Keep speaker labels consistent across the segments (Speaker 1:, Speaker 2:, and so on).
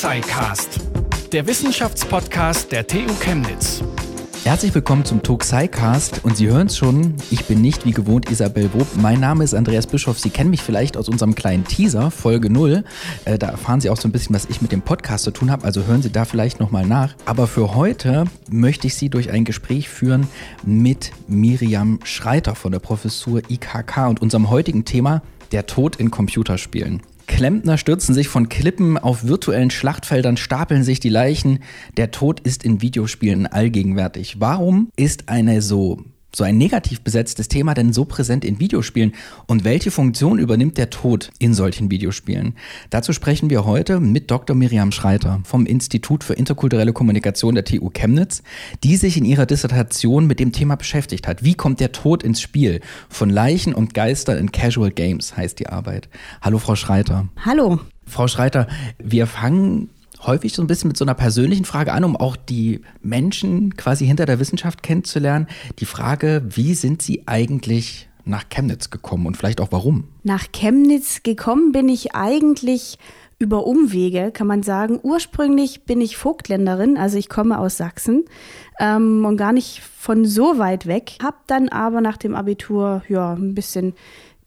Speaker 1: Tuxicast, der Wissenschaftspodcast der TU Chemnitz.
Speaker 2: Herzlich willkommen zum Tuxicast und Sie hören es schon, ich bin nicht wie gewohnt Isabel Wob. Mein Name ist Andreas Bischoff. Sie kennen mich vielleicht aus unserem kleinen Teaser, Folge 0. Äh, da erfahren Sie auch so ein bisschen, was ich mit dem Podcast zu tun habe, also hören Sie da vielleicht nochmal nach. Aber für heute möchte ich Sie durch ein Gespräch führen mit Miriam Schreiter von der Professur IKK und unserem heutigen Thema der Tod in Computerspielen. Klempner stürzen sich von Klippen, auf virtuellen Schlachtfeldern stapeln sich die Leichen. Der Tod ist in Videospielen allgegenwärtig. Warum ist eine so so ein negativ besetztes Thema denn so präsent in Videospielen und welche Funktion übernimmt der Tod in solchen Videospielen? Dazu sprechen wir heute mit Dr. Miriam Schreiter vom Institut für interkulturelle Kommunikation der TU Chemnitz, die sich in ihrer Dissertation mit dem Thema beschäftigt hat. Wie kommt der Tod ins Spiel? Von Leichen und Geistern in Casual Games heißt die Arbeit. Hallo Frau Schreiter.
Speaker 3: Hallo.
Speaker 2: Frau Schreiter, wir fangen häufig so ein bisschen mit so einer persönlichen Frage an, um auch die Menschen quasi hinter der Wissenschaft kennenzulernen. Die Frage, wie sind Sie eigentlich nach Chemnitz gekommen und vielleicht auch warum?
Speaker 3: Nach Chemnitz gekommen bin ich eigentlich über Umwege, kann man sagen. Ursprünglich bin ich Vogtländerin, also ich komme aus Sachsen ähm, und gar nicht von so weit weg. Hab dann aber nach dem Abitur ja ein bisschen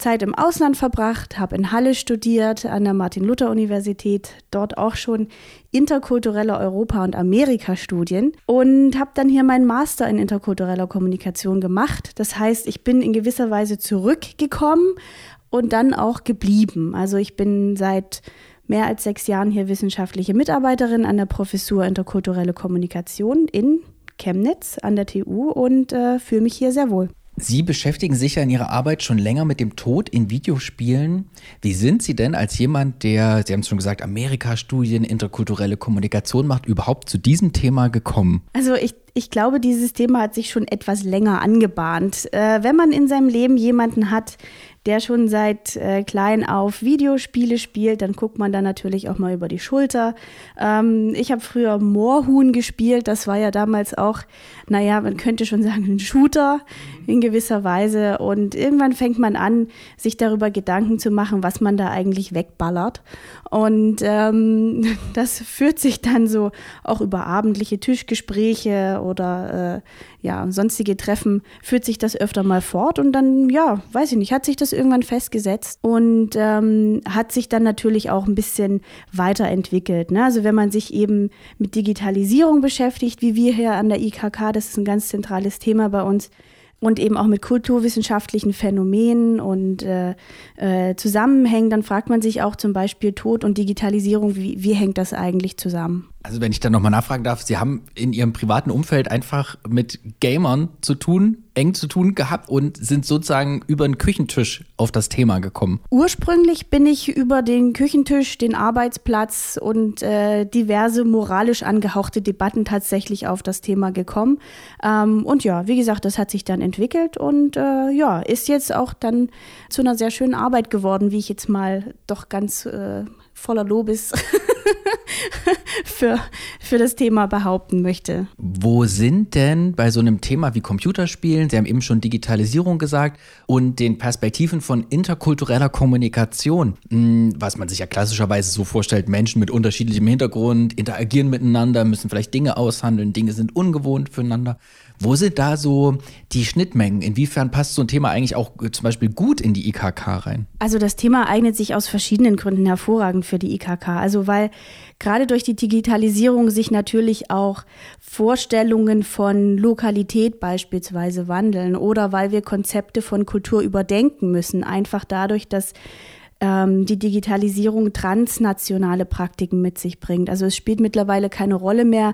Speaker 3: Zeit im Ausland verbracht, habe in Halle studiert, an der Martin-Luther-Universität, dort auch schon interkulturelle Europa- und Amerika-Studien und habe dann hier meinen Master in interkultureller Kommunikation gemacht. Das heißt, ich bin in gewisser Weise zurückgekommen und dann auch geblieben. Also ich bin seit mehr als sechs Jahren hier wissenschaftliche Mitarbeiterin an der Professur interkulturelle Kommunikation in Chemnitz an der TU und äh, fühle mich hier sehr wohl.
Speaker 2: Sie beschäftigen sich ja in Ihrer Arbeit schon länger mit dem Tod in Videospielen. Wie sind Sie denn als jemand, der, Sie haben es schon gesagt, Amerika-Studien, interkulturelle Kommunikation macht, überhaupt zu diesem Thema gekommen?
Speaker 3: Also ich, ich glaube, dieses Thema hat sich schon etwas länger angebahnt. Äh, wenn man in seinem Leben jemanden hat, der schon seit äh, klein auf Videospiele spielt, dann guckt man da natürlich auch mal über die Schulter. Ähm, ich habe früher Moorhuhn gespielt, das war ja damals auch, naja, man könnte schon sagen, ein Shooter in gewisser Weise. Und irgendwann fängt man an, sich darüber Gedanken zu machen, was man da eigentlich wegballert. Und ähm, das führt sich dann so auch über abendliche Tischgespräche oder äh, ja, sonstige Treffen, führt sich das öfter mal fort. Und dann, ja, weiß ich nicht, hat sich das irgendwann festgesetzt und ähm, hat sich dann natürlich auch ein bisschen weiterentwickelt. Ne? Also wenn man sich eben mit Digitalisierung beschäftigt, wie wir hier an der IKK, das ist ein ganz zentrales Thema bei uns, und eben auch mit kulturwissenschaftlichen Phänomenen und äh, äh, Zusammenhängen, dann fragt man sich auch zum Beispiel Tod und Digitalisierung, wie, wie hängt das eigentlich zusammen?
Speaker 2: Also wenn ich da nochmal nachfragen darf, Sie haben in Ihrem privaten Umfeld einfach mit Gamern zu tun, eng zu tun gehabt und sind sozusagen über den Küchentisch auf das Thema gekommen.
Speaker 3: Ursprünglich bin ich über den Küchentisch, den Arbeitsplatz und äh, diverse moralisch angehauchte Debatten tatsächlich auf das Thema gekommen. Ähm, und ja, wie gesagt, das hat sich dann entwickelt und äh, ja, ist jetzt auch dann zu einer sehr schönen Arbeit geworden, wie ich jetzt mal doch ganz äh, voller Lobes für, für das Thema behaupten möchte.
Speaker 2: Wo sind denn bei so einem Thema wie Computerspielen, Sie haben eben schon Digitalisierung gesagt, und den Perspektiven von interkultureller Kommunikation, hm, was man sich ja klassischerweise so vorstellt, Menschen mit unterschiedlichem Hintergrund interagieren miteinander, müssen vielleicht Dinge aushandeln, Dinge sind ungewohnt füreinander. Wo sind da so die Schnittmengen? Inwiefern passt so ein Thema eigentlich auch äh, zum Beispiel gut in die IKK rein?
Speaker 3: Also das Thema eignet sich aus verschiedenen Gründen hervorragend für die IKK. Also weil gerade durch die Digitalisierung sich natürlich auch Vorstellungen von Lokalität beispielsweise wandeln oder weil wir Konzepte von Kultur überdenken müssen. Einfach dadurch, dass ähm, die Digitalisierung transnationale Praktiken mit sich bringt. Also es spielt mittlerweile keine Rolle mehr,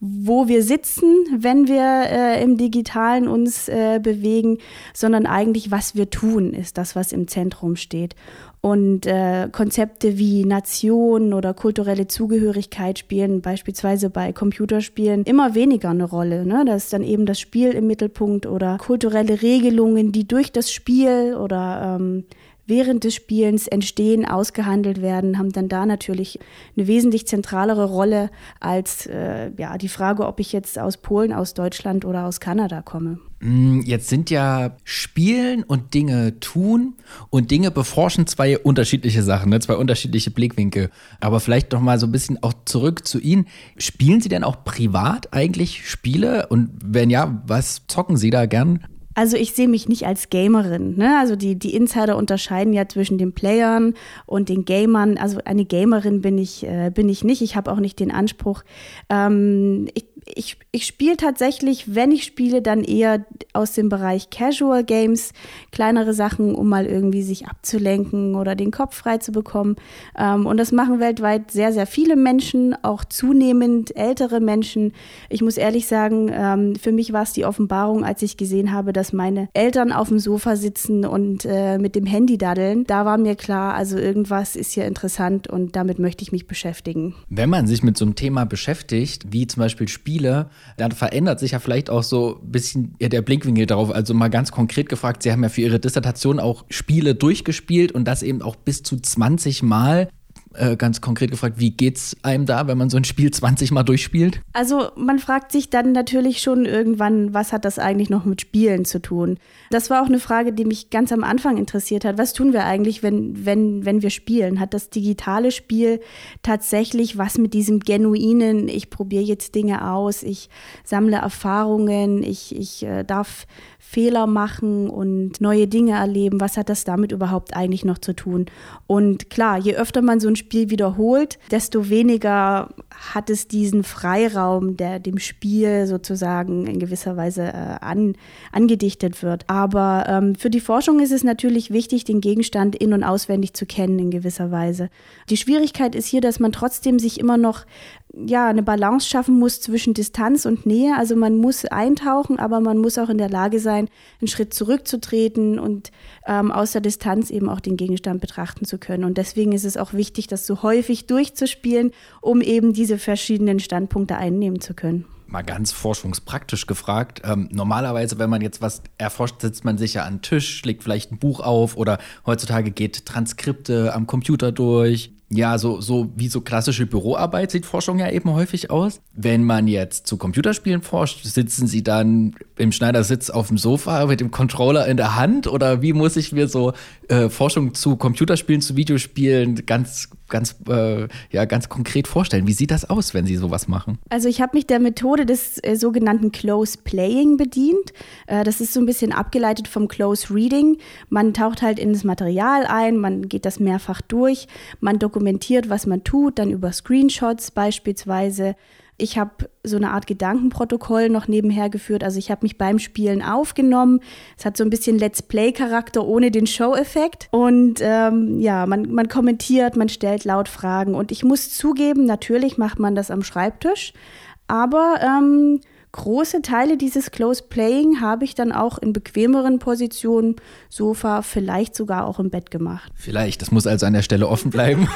Speaker 3: wo wir sitzen, wenn wir äh, im Digitalen uns äh, bewegen, sondern eigentlich, was wir tun, ist das, was im Zentrum steht. Und äh, Konzepte wie Nation oder kulturelle Zugehörigkeit spielen beispielsweise bei Computerspielen immer weniger eine Rolle. Ne? Da ist dann eben das Spiel im Mittelpunkt oder kulturelle Regelungen, die durch das Spiel oder ähm, während des Spielens entstehen, ausgehandelt werden, haben dann da natürlich eine wesentlich zentralere Rolle als äh, ja, die Frage, ob ich jetzt aus Polen, aus Deutschland oder aus Kanada komme.
Speaker 2: Mm, jetzt sind ja Spielen und Dinge tun und Dinge beforschen zwei unterschiedliche Sachen, ne? zwei unterschiedliche Blickwinkel. Aber vielleicht noch mal so ein bisschen auch zurück zu Ihnen. Spielen Sie denn auch privat eigentlich Spiele? Und wenn ja, was zocken Sie da gern?
Speaker 3: Also ich sehe mich nicht als Gamerin. Ne? Also die, die Insider unterscheiden ja zwischen den Playern und den Gamern. Also eine Gamerin bin ich, äh, bin ich nicht. Ich habe auch nicht den Anspruch. Ähm, ich, ich, ich spiele tatsächlich, wenn ich spiele, dann eher aus dem Bereich Casual Games, kleinere Sachen, um mal irgendwie sich abzulenken oder den Kopf frei zu bekommen. Ähm, und das machen weltweit sehr, sehr viele Menschen, auch zunehmend ältere Menschen. Ich muss ehrlich sagen, ähm, für mich war es die Offenbarung, als ich gesehen habe, dass meine Eltern auf dem Sofa sitzen und äh, mit dem Handy daddeln. Da war mir klar, also irgendwas ist hier interessant und damit möchte ich mich beschäftigen.
Speaker 2: Wenn man sich mit so einem Thema beschäftigt, wie zum Beispiel Spiele, Spiele, dann verändert sich ja vielleicht auch so ein bisschen der Blickwinkel darauf. Also mal ganz konkret gefragt, Sie haben ja für Ihre Dissertation auch Spiele durchgespielt und das eben auch bis zu 20 Mal. Äh, ganz konkret gefragt, wie geht's einem da, wenn man so ein Spiel 20 Mal durchspielt?
Speaker 3: Also man fragt sich dann natürlich schon irgendwann, was hat das eigentlich noch mit Spielen zu tun? Das war auch eine Frage, die mich ganz am Anfang interessiert hat. Was tun wir eigentlich, wenn, wenn, wenn wir spielen? Hat das digitale Spiel tatsächlich was mit diesem genuinen, ich probiere jetzt Dinge aus, ich sammle Erfahrungen, ich, ich äh, darf Fehler machen und neue Dinge erleben. Was hat das damit überhaupt eigentlich noch zu tun? Und klar, je öfter man so ein Spiel wiederholt, desto weniger hat es diesen Freiraum, der dem Spiel sozusagen in gewisser Weise äh, an, angedichtet wird. Aber ähm, für die Forschung ist es natürlich wichtig, den Gegenstand in- und auswendig zu kennen in gewisser Weise. Die Schwierigkeit ist hier, dass man trotzdem sich immer noch ja, eine Balance schaffen muss zwischen Distanz und Nähe. Also man muss eintauchen, aber man muss auch in der Lage sein, einen Schritt zurückzutreten und ähm, aus der Distanz eben auch den Gegenstand betrachten zu können. Und deswegen ist es auch wichtig, das so häufig durchzuspielen, um eben diese verschiedenen Standpunkte einnehmen zu können
Speaker 2: mal ganz forschungspraktisch gefragt. Ähm, normalerweise, wenn man jetzt was erforscht, sitzt man sich ja an den Tisch, schlägt vielleicht ein Buch auf oder heutzutage geht Transkripte am Computer durch ja, so, so wie so klassische Büroarbeit sieht Forschung ja eben häufig aus. Wenn man jetzt zu Computerspielen forscht, sitzen sie dann im Schneidersitz auf dem Sofa mit dem Controller in der Hand oder wie muss ich mir so äh, Forschung zu Computerspielen, zu Videospielen ganz, ganz, äh, ja, ganz konkret vorstellen? Wie sieht das aus, wenn Sie sowas machen?
Speaker 3: Also ich habe mich der Methode des äh, sogenannten Close Playing bedient. Äh, das ist so ein bisschen abgeleitet vom Close Reading. Man taucht halt in das Material ein, man geht das mehrfach durch, man dokumentiert dokumentiert, was man tut, dann über Screenshots beispielsweise. Ich habe so eine Art Gedankenprotokoll noch nebenher geführt. Also ich habe mich beim Spielen aufgenommen. Es hat so ein bisschen Let's Play-Charakter ohne den Show-Effekt. Und ähm, ja, man, man kommentiert, man stellt laut Fragen. Und ich muss zugeben, natürlich macht man das am Schreibtisch. Aber ähm, große Teile dieses Close Playing habe ich dann auch in bequemeren Positionen, Sofa, vielleicht sogar auch im Bett gemacht.
Speaker 2: Vielleicht, das muss also an der Stelle offen bleiben.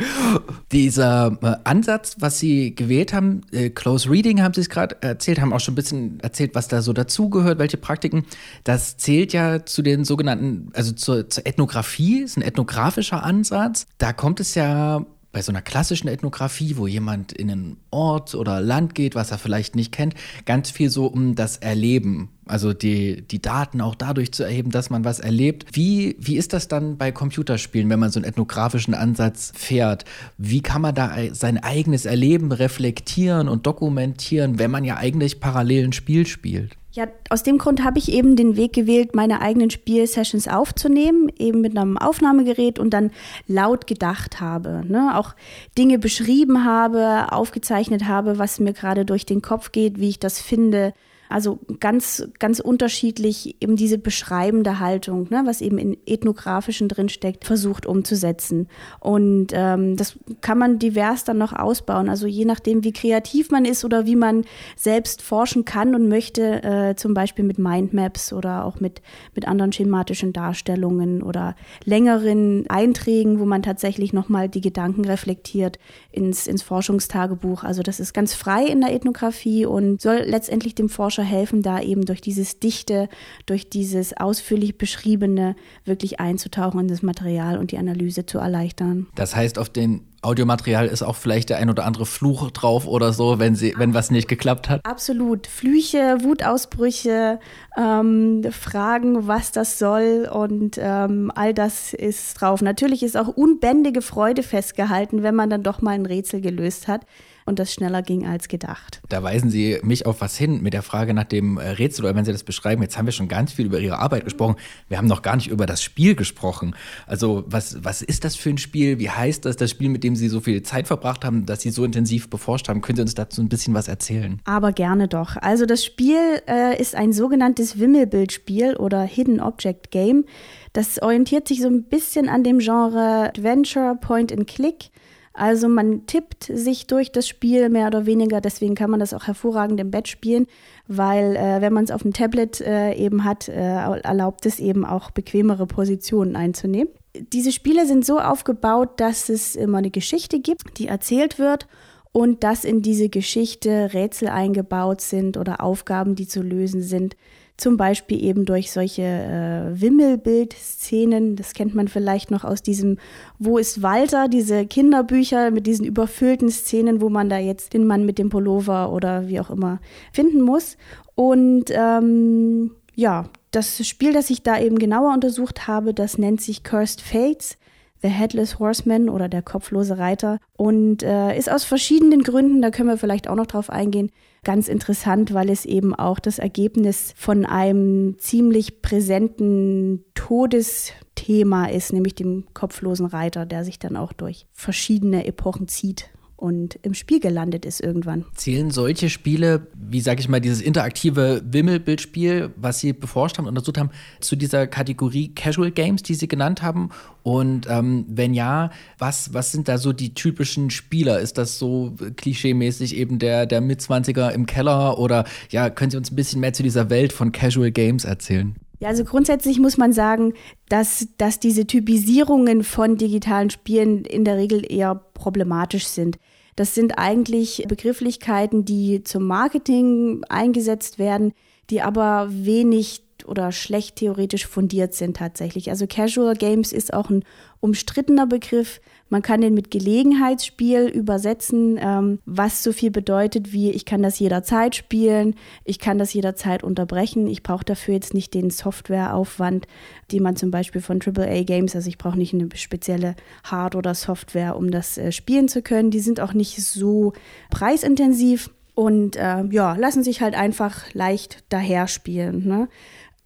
Speaker 2: Dieser äh, Ansatz, was Sie gewählt haben, äh, Close Reading haben Sie es gerade erzählt, haben auch schon ein bisschen erzählt, was da so dazugehört, welche Praktiken. Das zählt ja zu den sogenannten, also zur, zur Ethnographie, ist ein ethnografischer Ansatz. Da kommt es ja bei so einer klassischen Ethnographie, wo jemand in einen Ort oder Land geht, was er vielleicht nicht kennt, ganz viel so um das Erleben. Also die, die Daten auch dadurch zu erheben, dass man was erlebt. Wie, wie ist das dann bei Computerspielen, wenn man so einen ethnografischen Ansatz fährt? Wie kann man da sein eigenes Erleben reflektieren und dokumentieren, wenn man ja eigentlich parallel ein Spiel spielt?
Speaker 3: Ja, aus dem Grund habe ich eben den Weg gewählt, meine eigenen Spielsessions aufzunehmen, eben mit einem Aufnahmegerät und dann laut gedacht habe. Ne? Auch Dinge beschrieben habe, aufgezeichnet habe, was mir gerade durch den Kopf geht, wie ich das finde, also ganz, ganz unterschiedlich eben diese beschreibende Haltung, ne, was eben in ethnografischen drinsteckt, versucht umzusetzen. Und ähm, das kann man divers dann noch ausbauen. Also je nachdem, wie kreativ man ist oder wie man selbst forschen kann und möchte, äh, zum Beispiel mit Mindmaps oder auch mit, mit anderen schematischen Darstellungen oder längeren Einträgen, wo man tatsächlich nochmal die Gedanken reflektiert ins, ins Forschungstagebuch. Also das ist ganz frei in der Ethnographie und soll letztendlich dem Forscher Forscher helfen da eben durch dieses Dichte, durch dieses ausführlich beschriebene wirklich einzutauchen in das Material und die Analyse zu erleichtern.
Speaker 2: Das heißt, auf den Audiomaterial ist auch vielleicht der ein oder andere Fluch drauf oder so, wenn sie, wenn was nicht geklappt hat.
Speaker 3: Absolut. Flüche, Wutausbrüche, ähm, Fragen, was das soll und ähm, all das ist drauf. Natürlich ist auch unbändige Freude festgehalten, wenn man dann doch mal ein Rätsel gelöst hat und das schneller ging als gedacht.
Speaker 2: Da weisen Sie mich auf was hin mit der Frage nach dem äh, Rätsel oder wenn Sie das beschreiben. Jetzt haben wir schon ganz viel über Ihre Arbeit gesprochen. Wir haben noch gar nicht über das Spiel gesprochen. Also was, was ist das für ein Spiel? Wie heißt das, das Spiel, mit dem Sie so viel Zeit verbracht haben, dass Sie so intensiv beforscht haben? Können Sie uns dazu ein bisschen was erzählen?
Speaker 3: Aber gerne doch. Also das Spiel äh, ist ein sogenanntes Wimmelbildspiel oder Hidden Object Game. Das orientiert sich so ein bisschen an dem Genre Adventure, Point and Click. Also man tippt sich durch das Spiel mehr oder weniger, deswegen kann man das auch hervorragend im Bett spielen, weil äh, wenn man es auf dem Tablet äh, eben hat, äh, erlaubt es eben auch bequemere Positionen einzunehmen. Diese Spiele sind so aufgebaut, dass es immer eine Geschichte gibt, die erzählt wird und dass in diese Geschichte Rätsel eingebaut sind oder Aufgaben, die zu lösen sind. Zum Beispiel eben durch solche äh, Wimmelbild-Szenen. Das kennt man vielleicht noch aus diesem Wo ist Walter? Diese Kinderbücher mit diesen überfüllten Szenen, wo man da jetzt den Mann mit dem Pullover oder wie auch immer finden muss. Und ähm, ja, das Spiel, das ich da eben genauer untersucht habe, das nennt sich Cursed Fates. The Headless Horseman oder der kopflose Reiter und äh, ist aus verschiedenen Gründen, da können wir vielleicht auch noch drauf eingehen, ganz interessant, weil es eben auch das Ergebnis von einem ziemlich präsenten Todesthema ist, nämlich dem kopflosen Reiter, der sich dann auch durch verschiedene Epochen zieht und im Spiel gelandet ist irgendwann.
Speaker 2: Zählen solche Spiele, wie sage ich mal, dieses interaktive Wimmelbildspiel, was Sie beforscht haben, untersucht haben, zu dieser Kategorie Casual Games, die Sie genannt haben? Und ähm, wenn ja, was, was sind da so die typischen Spieler? Ist das so klischeemäßig eben der, der Mitzwanziger im Keller oder ja, können Sie uns ein bisschen mehr zu dieser Welt von Casual Games erzählen?
Speaker 3: Ja, also grundsätzlich muss man sagen, dass, dass diese Typisierungen von digitalen Spielen in der Regel eher problematisch sind. Das sind eigentlich Begrifflichkeiten, die zum Marketing eingesetzt werden, die aber wenig oder schlecht theoretisch fundiert sind tatsächlich. Also Casual Games ist auch ein umstrittener Begriff. Man kann den mit Gelegenheitsspiel übersetzen, ähm, was so viel bedeutet wie, ich kann das jederzeit spielen, ich kann das jederzeit unterbrechen, ich brauche dafür jetzt nicht den Softwareaufwand, den man zum Beispiel von AAA Games, also ich brauche nicht eine spezielle Hard- oder Software, um das äh, spielen zu können. Die sind auch nicht so preisintensiv und äh, ja, lassen sich halt einfach leicht daher spielen. Ne?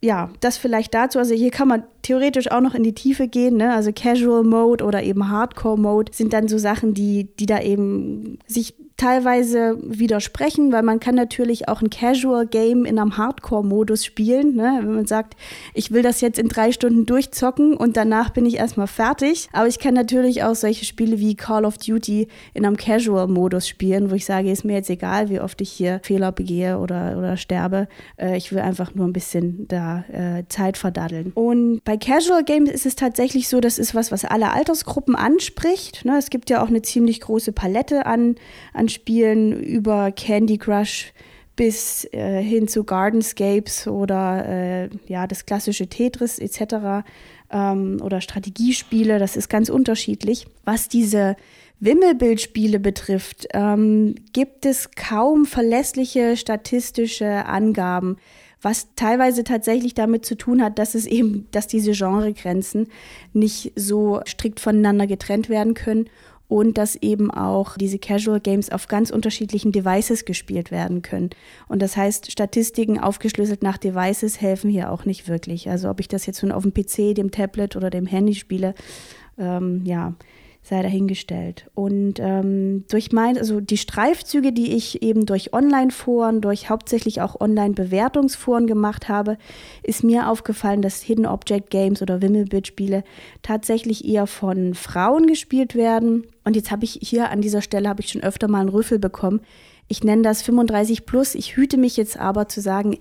Speaker 3: Ja, das vielleicht dazu. Also hier kann man theoretisch auch noch in die Tiefe gehen. Ne? Also Casual Mode oder eben Hardcore Mode sind dann so Sachen, die, die da eben sich teilweise widersprechen, weil man kann natürlich auch ein Casual Game in einem Hardcore-Modus spielen. Ne? Wenn man sagt, ich will das jetzt in drei Stunden durchzocken und danach bin ich erstmal fertig. Aber ich kann natürlich auch solche Spiele wie Call of Duty in einem Casual-Modus spielen, wo ich sage, ist mir jetzt egal, wie oft ich hier Fehler begehe oder, oder sterbe. Äh, ich will einfach nur ein bisschen da äh, Zeit verdaddeln. Und bei Casual Games ist es tatsächlich so, das ist was, was alle Altersgruppen anspricht. Ne? Es gibt ja auch eine ziemlich große Palette an, an an Spielen über Candy Crush bis äh, hin zu Gardenscapes oder äh, ja, das klassische Tetris etc. Ähm, oder Strategiespiele, das ist ganz unterschiedlich. Was diese Wimmelbildspiele betrifft, ähm, gibt es kaum verlässliche statistische Angaben, was teilweise tatsächlich damit zu tun hat, dass es eben, dass diese Genregrenzen nicht so strikt voneinander getrennt werden können und dass eben auch diese Casual Games auf ganz unterschiedlichen Devices gespielt werden können. Und das heißt, Statistiken aufgeschlüsselt nach Devices helfen hier auch nicht wirklich. Also ob ich das jetzt nun auf dem PC, dem Tablet oder dem Handy spiele, ähm, ja, sei dahingestellt. Und ähm, durch mein, also die Streifzüge, die ich eben durch Online-Foren, durch hauptsächlich auch Online-Bewertungsforen gemacht habe, ist mir aufgefallen, dass Hidden Object Games oder Wimmelbit-Spiele tatsächlich eher von Frauen gespielt werden. Und jetzt habe ich hier an dieser Stelle habe ich schon öfter mal einen Rüffel bekommen. Ich nenne das 35 plus. Ich hüte mich jetzt aber zu sagen,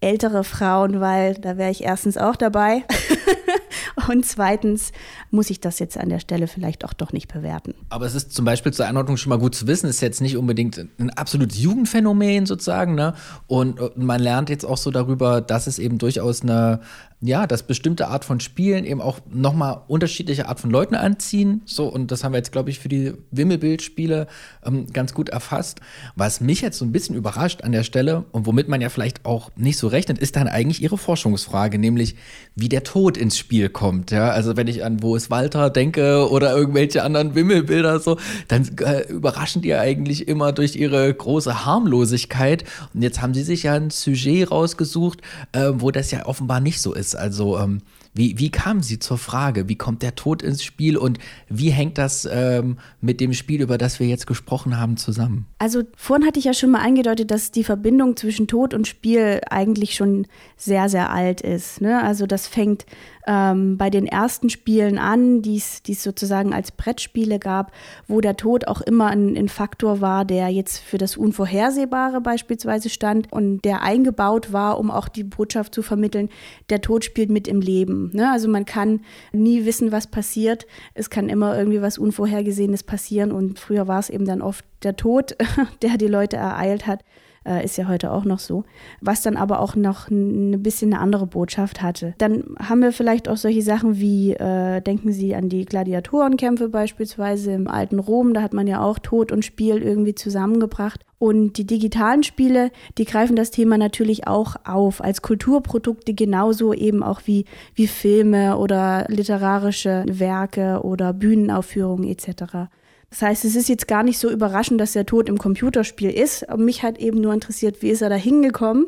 Speaker 3: ältere Frauen, weil da wäre ich erstens auch dabei Und zweitens muss ich das jetzt an der Stelle vielleicht auch doch nicht bewerten.
Speaker 2: Aber es ist zum Beispiel zur Einordnung schon mal gut zu wissen, ist jetzt nicht unbedingt ein absolutes Jugendphänomen sozusagen. Ne? Und man lernt jetzt auch so darüber, dass es eben durchaus eine ja, dass bestimmte Art von Spielen eben auch nochmal unterschiedliche Art von Leuten anziehen. So, und das haben wir jetzt, glaube ich, für die Wimmelbildspiele ähm, ganz gut erfasst. Was mich jetzt so ein bisschen überrascht an der Stelle und womit man ja vielleicht auch nicht so rechnet, ist dann eigentlich Ihre Forschungsfrage, nämlich wie der Tod ins Spiel kommt. Ja, also wenn ich an Wo ist Walter denke oder irgendwelche anderen Wimmelbilder so, dann äh, überraschen die ja eigentlich immer durch ihre große Harmlosigkeit. Und jetzt haben Sie sich ja ein Sujet rausgesucht, äh, wo das ja offenbar nicht so ist. Also ähm, wie, wie kamen Sie zur Frage? Wie kommt der Tod ins Spiel und wie hängt das ähm, mit dem Spiel, über das wir jetzt gesprochen haben, zusammen?
Speaker 3: Also vorhin hatte ich ja schon mal angedeutet, dass die Verbindung zwischen Tod und Spiel eigentlich schon sehr, sehr alt ist. Ne? Also das fängt ähm, bei den ersten Spielen an, die es sozusagen als Brettspiele gab, wo der Tod auch immer ein, ein, Faktor war, der jetzt für das Unvorhersehbare beispielsweise stand und der eingebaut war, um auch die Botschaft zu vermitteln, der Tod spielt mit im Leben. Ne? Also man kann nie wissen, was passiert. Es kann immer irgendwie was Unvorhergesehenes passieren und früher war es eben dann oft der Tod, der die Leute ereilt hat äh, ist ja heute auch noch so, was dann aber auch noch ein bisschen eine andere Botschaft hatte. Dann haben wir vielleicht auch solche Sachen wie, äh, denken Sie an die Gladiatorenkämpfe beispielsweise im alten Rom, da hat man ja auch Tod und Spiel irgendwie zusammengebracht. Und die digitalen Spiele, die greifen das Thema natürlich auch auf als Kulturprodukte genauso eben auch wie, wie Filme oder literarische Werke oder Bühnenaufführungen etc. Das heißt, es ist jetzt gar nicht so überraschend, dass der Tod im Computerspiel ist. Aber mich hat eben nur interessiert, wie ist er da hingekommen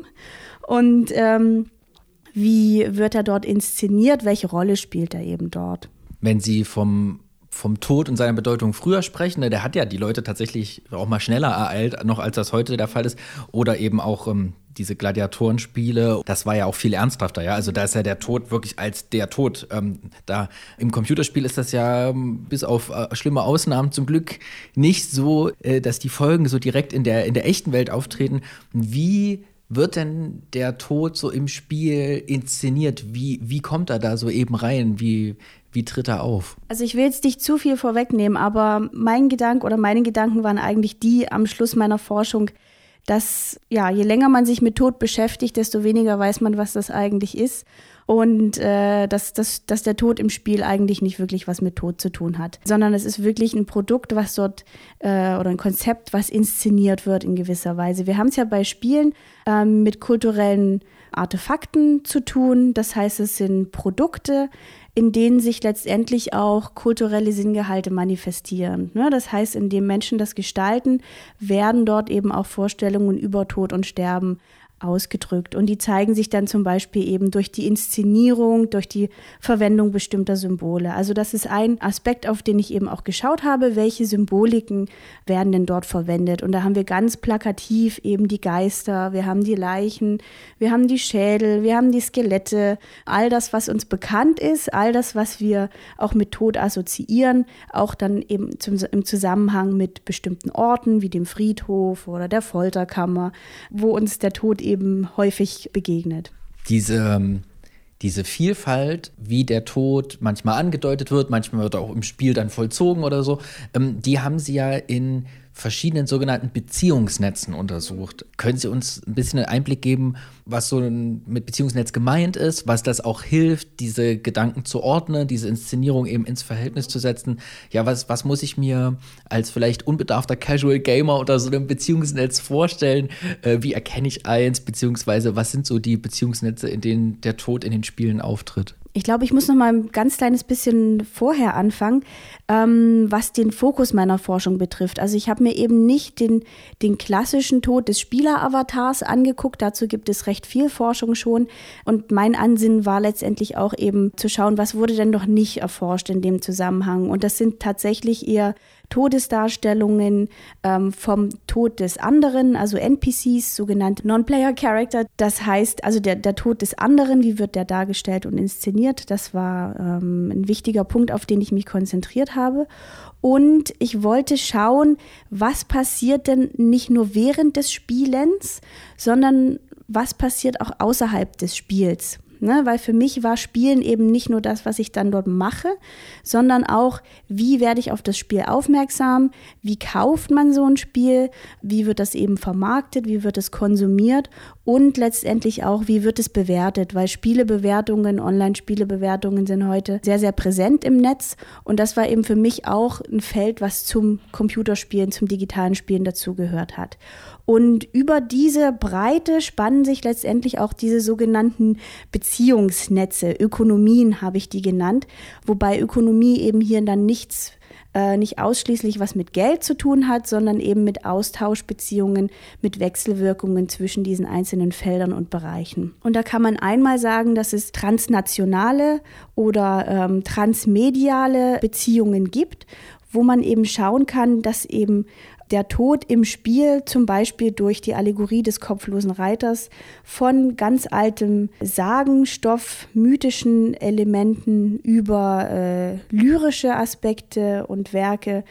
Speaker 3: und ähm, wie wird er dort inszeniert, welche Rolle spielt er eben dort.
Speaker 2: Wenn Sie vom vom Tod und seiner Bedeutung früher sprechen. Ne, der hat ja die Leute tatsächlich auch mal schneller ereilt, noch als das heute der Fall ist. Oder eben auch ähm, diese Gladiatorenspiele, das war ja auch viel ernsthafter, ja. Also da ist ja der Tod wirklich als der Tod. Ähm, da im Computerspiel ist das ja ähm, bis auf äh, schlimme Ausnahmen zum Glück nicht so, äh, dass die Folgen so direkt in der, in der echten Welt auftreten. Wie wird denn der Tod so im Spiel inszeniert? Wie, wie kommt er da so eben rein? Wie, wie tritt er auf?
Speaker 3: Also ich will jetzt nicht zu viel vorwegnehmen, aber mein Gedanke oder meine Gedanken waren eigentlich die am Schluss meiner Forschung, dass ja, je länger man sich mit Tod beschäftigt, desto weniger weiß man, was das eigentlich ist. Und äh, dass, dass, dass der Tod im Spiel eigentlich nicht wirklich was mit Tod zu tun hat, sondern es ist wirklich ein Produkt, was dort äh, oder ein Konzept, was inszeniert wird in gewisser Weise. Wir haben es ja bei Spielen ähm, mit kulturellen Artefakten zu tun. Das heißt, es sind Produkte, in denen sich letztendlich auch kulturelle Sinngehalte manifestieren. Ne? Das heißt, indem Menschen das gestalten, werden dort eben auch Vorstellungen über Tod und Sterben ausgedrückt. Und die zeigen sich dann zum Beispiel eben durch die Inszenierung, durch die Verwendung bestimmter Symbole. Also das ist ein Aspekt, auf den ich eben auch geschaut habe, welche Symboliken werden denn dort verwendet. Und da haben wir ganz plakativ eben die Geister, wir haben die Leichen, wir haben die Schädel, wir haben die Skelette, all das, was uns bekannt ist, all das, was wir auch mit Tod assoziieren, auch dann eben zum, im Zusammenhang mit bestimmten Orten wie dem Friedhof oder der Folterkammer, wo uns der Tod eben häufig begegnet.
Speaker 2: Diese, ähm, diese Vielfalt, wie der Tod manchmal angedeutet wird, manchmal wird auch im Spiel dann vollzogen oder so, ähm, die haben sie ja in verschiedenen sogenannten Beziehungsnetzen untersucht. Können Sie uns ein bisschen einen Einblick geben, was so mit Beziehungsnetz gemeint ist, was das auch hilft, diese Gedanken zu ordnen, diese Inszenierung eben ins Verhältnis zu setzen? Ja, was, was muss ich mir als vielleicht unbedarfter Casual Gamer oder so einem Beziehungsnetz vorstellen? Äh, wie erkenne ich eins, beziehungsweise was sind so die Beziehungsnetze, in denen der Tod in den Spielen auftritt?
Speaker 3: Ich glaube, ich muss noch mal ein ganz kleines bisschen vorher anfangen, ähm, was den Fokus meiner Forschung betrifft. Also ich habe mir eben nicht den, den klassischen Tod des Spieleravatars angeguckt. Dazu gibt es recht viel Forschung schon. Und mein Ansinnen war letztendlich auch eben zu schauen, was wurde denn noch nicht erforscht in dem Zusammenhang. Und das sind tatsächlich eher Todesdarstellungen ähm, vom Tod des anderen, also NPCs, sogenannte Non-Player Character. Das heißt, also der, der Tod des anderen, wie wird der dargestellt und inszeniert? Das war ähm, ein wichtiger Punkt, auf den ich mich konzentriert habe. Und ich wollte schauen, was passiert denn nicht nur während des Spielens, sondern was passiert auch außerhalb des Spiels. Ne? Weil für mich war Spielen eben nicht nur das, was ich dann dort mache, sondern auch, wie werde ich auf das Spiel aufmerksam, wie kauft man so ein Spiel, wie wird das eben vermarktet, wie wird es konsumiert? Und letztendlich auch, wie wird es bewertet, weil Spielebewertungen, Online-Spielebewertungen sind heute sehr, sehr präsent im Netz. Und das war eben für mich auch ein Feld, was zum Computerspielen, zum digitalen Spielen dazugehört hat. Und über diese Breite spannen sich letztendlich auch diese sogenannten Beziehungsnetze, Ökonomien habe ich die genannt, wobei Ökonomie eben hier dann nichts äh, nicht ausschließlich was mit Geld zu tun hat, sondern eben mit Austauschbeziehungen, mit Wechselwirkungen zwischen diesen einzelnen Feldern und Bereichen. Und da kann man einmal sagen, dass es transnationale oder ähm, transmediale Beziehungen gibt, wo man eben schauen kann, dass eben der Tod im Spiel, zum Beispiel durch die Allegorie des kopflosen Reiters, von ganz altem Sagenstoff, mythischen Elementen über äh, lyrische Aspekte und Werke,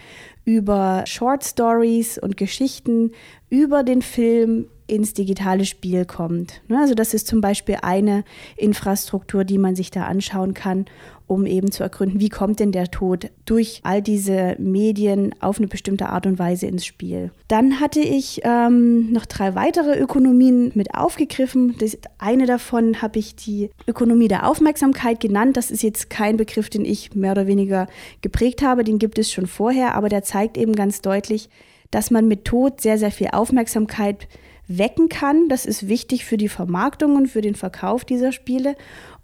Speaker 3: über Short Stories und Geschichten, über den Film ins digitale Spiel kommt. Ne, also das ist zum Beispiel eine Infrastruktur, die man sich da anschauen kann um eben zu ergründen, wie kommt denn der Tod durch all diese Medien auf eine bestimmte Art und Weise ins Spiel. Dann hatte ich ähm, noch drei weitere Ökonomien mit aufgegriffen. Das, eine davon habe ich die Ökonomie der Aufmerksamkeit genannt. Das ist jetzt kein Begriff, den ich mehr oder weniger geprägt habe, den gibt es schon vorher, aber der zeigt eben ganz deutlich, dass man mit Tod sehr, sehr viel Aufmerksamkeit wecken kann. Das ist wichtig für die Vermarktung und für den Verkauf dieser Spiele.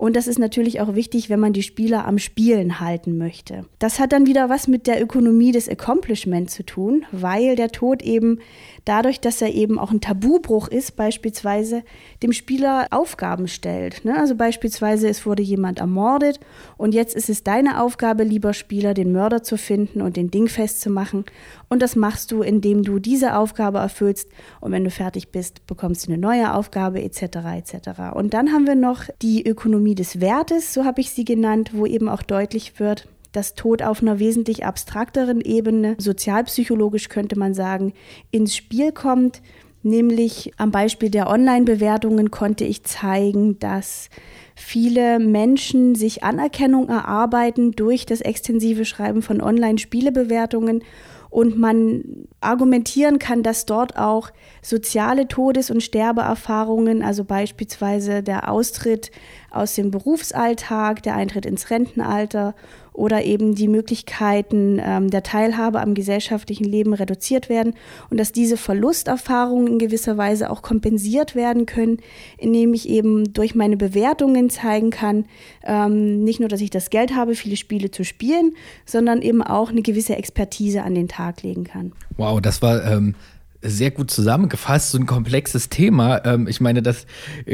Speaker 3: Und das ist natürlich auch wichtig, wenn man die Spieler am Spielen halten möchte. Das hat dann wieder was mit der Ökonomie des Accomplishment zu tun, weil der Tod eben dadurch, dass er eben auch ein Tabubruch ist, beispielsweise dem Spieler Aufgaben stellt. Ne? Also beispielsweise, es wurde jemand ermordet und jetzt ist es deine Aufgabe, lieber Spieler, den Mörder zu finden und den Ding festzumachen. Und das machst du, indem du diese Aufgabe erfüllst und wenn du fertig bist, bekommst du eine neue Aufgabe etc. etc. Und dann haben wir noch die Ökonomie Ökonomie des Wertes, so habe ich sie genannt, wo eben auch deutlich wird, dass Tod auf einer wesentlich abstrakteren Ebene, sozialpsychologisch könnte man sagen, ins Spiel kommt. Nämlich am Beispiel der Online-Bewertungen konnte ich zeigen, dass viele Menschen sich Anerkennung erarbeiten durch das extensive Schreiben von Online-Spielebewertungen und man argumentieren kann, dass dort auch soziale Todes- und Sterbeerfahrungen, also beispielsweise der Austritt aus dem Berufsalltag, der Eintritt ins Rentenalter oder eben die Möglichkeiten ähm, der Teilhabe am gesellschaftlichen Leben reduziert werden und dass diese Verlusterfahrungen in gewisser Weise auch kompensiert werden können, indem ich eben durch meine Bewertungen zeigen kann, ähm, nicht nur, dass ich das Geld habe, viele Spiele zu spielen, sondern eben auch eine gewisse Expertise an den Tag legen kann.
Speaker 2: Wow, das war ähm, sehr gut zusammengefasst, so ein komplexes Thema. Ähm, ich meine, das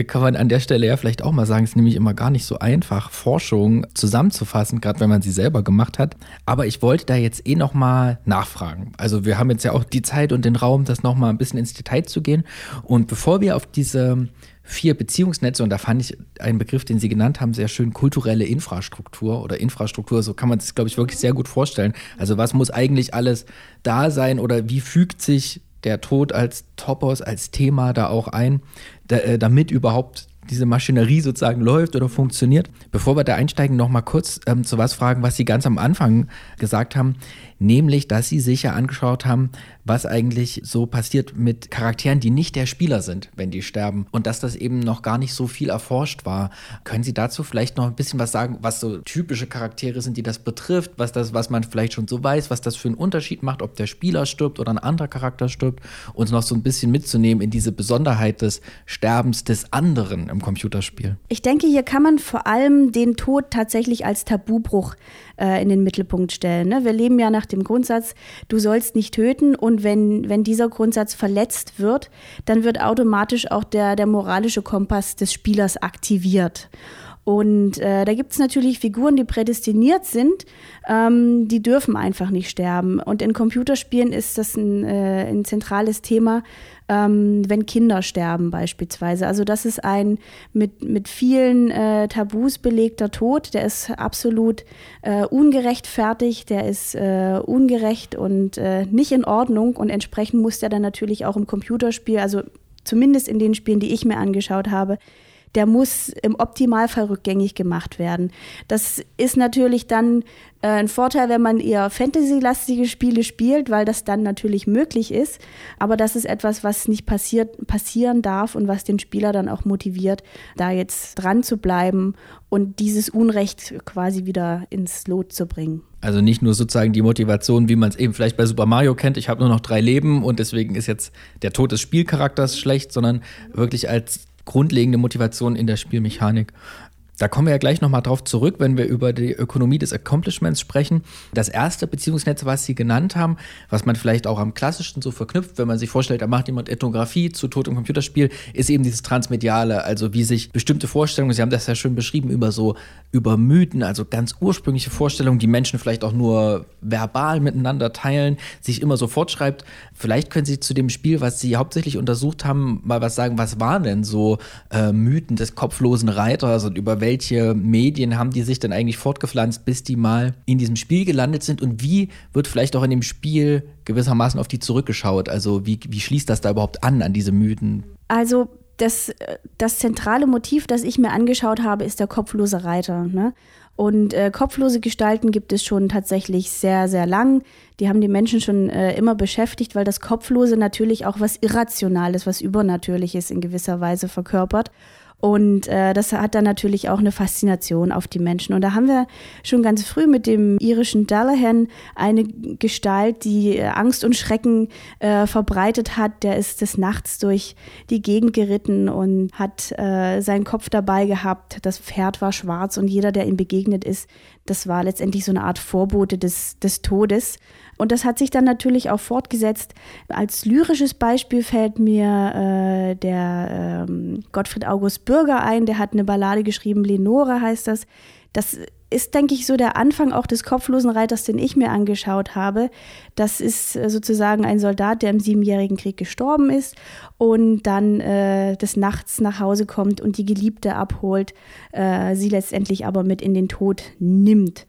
Speaker 2: kann man an der Stelle ja vielleicht auch mal sagen, es ist nämlich immer gar nicht so einfach, Forschung zusammenzufassen, gerade wenn man sie selber gemacht hat. Aber ich wollte da jetzt eh nochmal nachfragen. Also wir haben jetzt ja auch die Zeit und den Raum, das nochmal ein bisschen ins Detail zu gehen. Und bevor wir auf diese vier Beziehungsnetze und da fand ich einen Begriff, den Sie genannt haben, sehr schön, kulturelle Infrastruktur oder Infrastruktur, so kann man es, glaube ich, wirklich sehr gut vorstellen. Also was muss eigentlich alles da sein oder wie fügt sich der Tod als Topos, als Thema da auch ein, da, äh, damit überhaupt diese Maschinerie sozusagen läuft oder funktioniert. Bevor wir da einsteigen, noch mal kurz ähm, zu was fragen, was Sie ganz am Anfang gesagt haben, nämlich, dass Sie sich ja angeschaut haben, was eigentlich so passiert mit Charakteren, die nicht der Spieler sind, wenn die sterben und dass das eben noch gar nicht so viel erforscht war. Können Sie dazu vielleicht noch ein bisschen was sagen, was so typische Charaktere sind, die das betrifft, was das, was man vielleicht schon so weiß, was das für einen Unterschied macht, ob der Spieler stirbt oder ein anderer Charakter stirbt, uns noch so ein bisschen mitzunehmen in diese Besonderheit des Sterbens des anderen im Computerspiel?
Speaker 3: Ich denke, hier kann man vor allem den Tod tatsächlich als Tabubruch äh, in den Mittelpunkt stellen. Ne? Wir leben ja nach dem Grundsatz, du sollst nicht töten und wenn, wenn dieser Grundsatz verletzt wird, dann wird automatisch auch der, der moralische Kompass des Spielers aktiviert. Und äh, da gibt es natürlich Figuren, die prädestiniert sind, ähm, die dürfen einfach nicht sterben. Und in Computerspielen ist das ein, äh, ein zentrales Thema, ähm, wenn Kinder sterben beispielsweise. Also das ist ein mit, mit vielen äh, Tabus belegter Tod, der ist absolut äh, ungerechtfertigt, der ist äh, ungerecht und äh, nicht in Ordnung. Und entsprechend muss der dann natürlich auch im Computerspiel, also zumindest in den Spielen, die ich mir angeschaut habe, der muss im Optimalfall rückgängig gemacht werden. Das ist natürlich dann äh, ein Vorteil, wenn man eher Fantasy-lastige Spiele spielt, weil das dann natürlich möglich ist. Aber das ist etwas, was nicht passiert, passieren darf und was den Spieler dann auch motiviert, da jetzt dran zu bleiben und dieses Unrecht quasi wieder ins Lot zu bringen.
Speaker 2: Also nicht nur sozusagen die Motivation, wie man es eben vielleicht bei Super Mario kennt, ich habe nur noch drei Leben und deswegen ist jetzt der Tod des Spielcharakters schlecht, sondern wirklich als grundlegende Motivation in der Spielmechanik. Da kommen wir ja gleich nochmal drauf zurück, wenn wir über die Ökonomie des Accomplishments sprechen. Das erste Beziehungsnetz, was Sie genannt haben, was man vielleicht auch am klassischsten so verknüpft, wenn man sich vorstellt, da macht jemand Ethnographie zu Tod im Computerspiel, ist eben dieses Transmediale, also wie sich bestimmte Vorstellungen, Sie haben das ja schön beschrieben, über so, über Mythen, also ganz ursprüngliche Vorstellungen, die Menschen vielleicht auch nur verbal miteinander teilen, sich immer so fortschreibt. Vielleicht können Sie zu dem Spiel, was Sie hauptsächlich untersucht haben, mal was sagen, was waren denn so äh, Mythen des kopflosen Reiters und über welche welche Medien haben die sich denn eigentlich fortgepflanzt, bis die mal in diesem Spiel gelandet sind und wie wird vielleicht auch in dem Spiel gewissermaßen auf die zurückgeschaut? Also wie, wie schließt das da überhaupt an, an diese Mythen?
Speaker 3: Also das, das zentrale Motiv, das ich mir angeschaut habe, ist der kopflose Reiter. Ne? Und äh, kopflose Gestalten gibt es schon tatsächlich sehr, sehr lang. Die haben die Menschen schon äh, immer beschäftigt, weil das Kopflose natürlich auch was Irrationales, was Übernatürliches in gewisser Weise verkörpert. Und äh, das hat dann natürlich auch eine Faszination auf die Menschen. Und da haben wir schon ganz früh mit dem irischen Dallahan eine Gestalt, die äh, Angst und Schrecken äh, verbreitet hat. Der ist des Nachts durch die Gegend geritten und hat äh, seinen Kopf dabei gehabt. Das Pferd war schwarz und jeder, der ihm begegnet ist, das war letztendlich so eine Art Vorbote des, des Todes. Und das hat sich dann natürlich auch fortgesetzt. Als lyrisches Beispiel fällt mir äh, der ähm, Gottfried August Bürger ein, der hat eine Ballade geschrieben, Lenore heißt das. Das ist, denke ich, so der Anfang auch des kopflosen Reiters, den ich mir angeschaut habe. Das ist äh, sozusagen ein Soldat, der im Siebenjährigen Krieg gestorben ist und dann äh, des Nachts nach Hause kommt und die Geliebte abholt, äh, sie letztendlich aber mit in den Tod nimmt.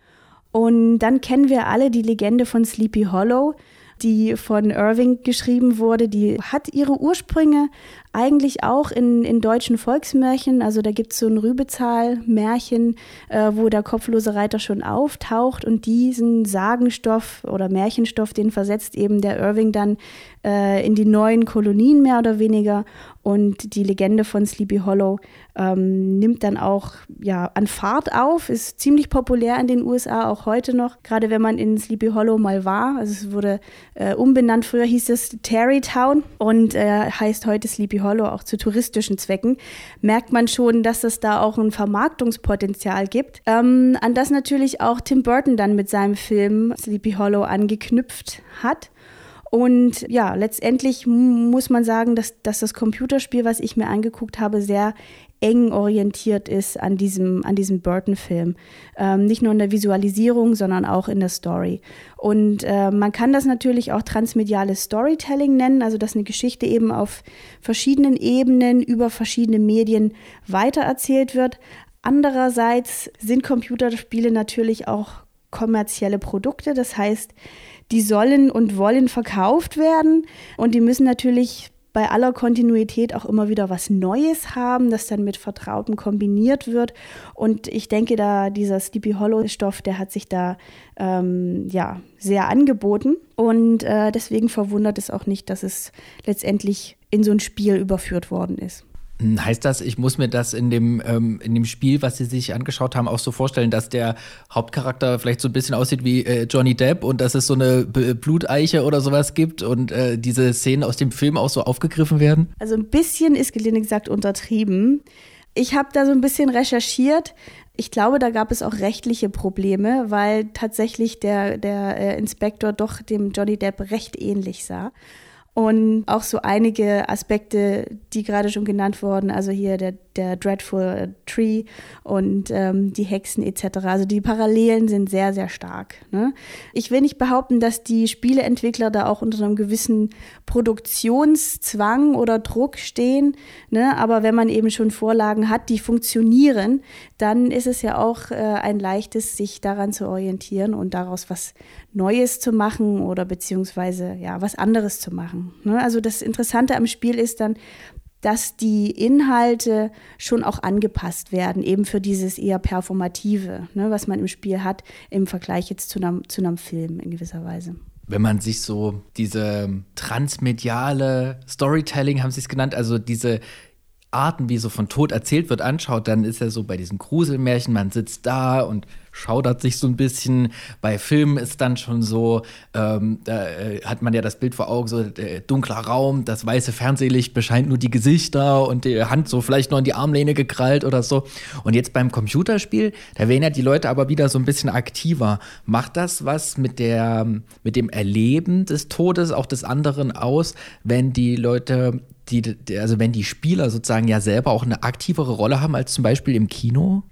Speaker 3: Und dann kennen wir alle die Legende von Sleepy Hollow, die von Irving geschrieben wurde. Die hat ihre Ursprünge eigentlich auch in, in deutschen Volksmärchen. Also da gibt es so ein Rübezahl-Märchen, äh, wo der kopflose Reiter schon auftaucht und diesen Sagenstoff oder Märchenstoff, den versetzt eben der Irving dann äh, in die neuen Kolonien mehr oder weniger. Und die Legende von Sleepy Hollow ähm, nimmt dann auch ja, an Fahrt auf, ist ziemlich populär in den USA, auch heute noch. Gerade wenn man in Sleepy Hollow mal war. Also es wurde äh, umbenannt, früher hieß es Terrytown und äh, heißt heute Sleepy Hollow auch zu touristischen Zwecken, merkt man schon, dass es da auch ein Vermarktungspotenzial gibt, ähm, an das natürlich auch Tim Burton dann mit seinem Film Sleepy Hollow angeknüpft hat. Und ja, letztendlich muss man sagen, dass, dass das Computerspiel, was ich mir angeguckt habe, sehr eng orientiert ist an diesem, an diesem Burton-Film. Ähm, nicht nur in der Visualisierung, sondern auch in der Story. Und äh, man kann das natürlich auch transmediales Storytelling nennen, also dass eine Geschichte eben auf verschiedenen Ebenen über verschiedene Medien weitererzählt wird. Andererseits sind Computerspiele natürlich auch kommerzielle Produkte, das heißt, die sollen und wollen verkauft werden und die müssen natürlich bei aller Kontinuität auch immer wieder was Neues haben, das dann mit Vertrautem kombiniert wird. Und ich denke, da dieser Sleepy Hollow Stoff, der hat sich da ähm, ja sehr angeboten. Und äh, deswegen verwundert es auch nicht, dass es letztendlich in so ein Spiel überführt worden ist.
Speaker 2: Heißt das, ich muss mir das in dem, ähm, in dem Spiel, was Sie sich angeschaut haben, auch so vorstellen, dass der Hauptcharakter vielleicht so ein bisschen aussieht wie äh, Johnny Depp und dass es so eine B Bluteiche oder sowas gibt und äh, diese Szenen aus dem Film auch so aufgegriffen werden?
Speaker 3: Also ein bisschen ist gelinde gesagt untertrieben. Ich habe da so ein bisschen recherchiert. Ich glaube, da gab es auch rechtliche Probleme, weil tatsächlich der, der äh, Inspektor doch dem Johnny Depp recht ähnlich sah. Und auch so einige Aspekte, die gerade schon genannt wurden, also hier der, der Dreadful Tree und ähm, die Hexen etc. Also die Parallelen sind sehr, sehr stark. Ne? Ich will nicht behaupten, dass die Spieleentwickler da auch unter einem gewissen Produktionszwang oder Druck stehen, ne? aber wenn man eben schon Vorlagen hat, die funktionieren, dann ist es ja auch äh, ein leichtes, sich daran zu orientieren und daraus was Neues zu machen oder beziehungsweise ja was anderes zu machen. Ne? Also das Interessante am Spiel ist dann, dass die Inhalte schon auch angepasst werden, eben für dieses eher Performative, ne, was man im Spiel hat, im Vergleich jetzt zu einem, zu einem Film in gewisser Weise
Speaker 2: wenn man sich so diese transmediale Storytelling, haben sie es genannt, also diese Arten, wie so von Tod erzählt wird, anschaut, dann ist er so bei diesen Gruselmärchen, man sitzt da und schaudert sich so ein bisschen. Bei Filmen ist dann schon so, ähm, da äh, hat man ja das Bild vor Augen, so äh, dunkler Raum, das weiße Fernsehlicht bescheint nur die Gesichter und die Hand so vielleicht noch in die Armlehne gekrallt oder so. Und jetzt beim Computerspiel, da werden ja die Leute aber wieder so ein bisschen aktiver. Macht das was mit der, mit dem Erleben des Todes, auch des anderen aus, wenn die Leute die, also wenn die Spieler sozusagen ja selber auch eine aktivere Rolle haben als zum Beispiel im Kino?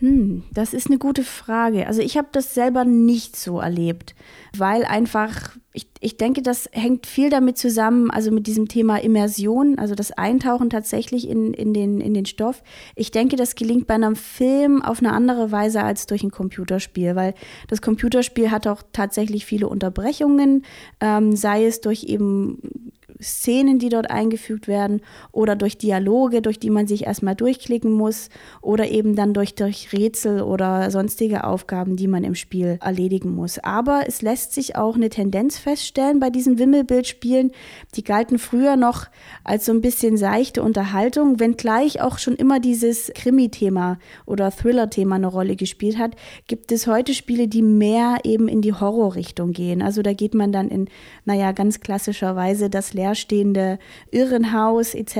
Speaker 3: Hm, das ist eine gute Frage. Also ich habe das selber nicht so erlebt, weil einfach, ich, ich denke, das hängt viel damit zusammen, also mit diesem Thema Immersion, also das Eintauchen tatsächlich in, in, den, in den Stoff. Ich denke, das gelingt bei einem Film auf eine andere Weise als durch ein Computerspiel, weil das Computerspiel hat auch tatsächlich viele Unterbrechungen, ähm, sei es durch eben Szenen, die dort eingefügt werden oder durch Dialoge, durch die man sich erstmal durchklicken muss oder eben dann durch, durch Rätsel oder sonstige Aufgaben, die man im Spiel erledigen muss. Aber es lässt sich auch eine Tendenz feststellen bei diesen Wimmelbildspielen. Die galten früher noch als so ein bisschen seichte Unterhaltung, wenngleich auch schon immer dieses Krimi-Thema oder Thriller-Thema eine Rolle gespielt hat, gibt es heute Spiele, die mehr eben in die Horrorrichtung gehen. Also da geht man dann in, naja, ganz klassischerweise das Lehr leerstehende Irrenhaus etc.,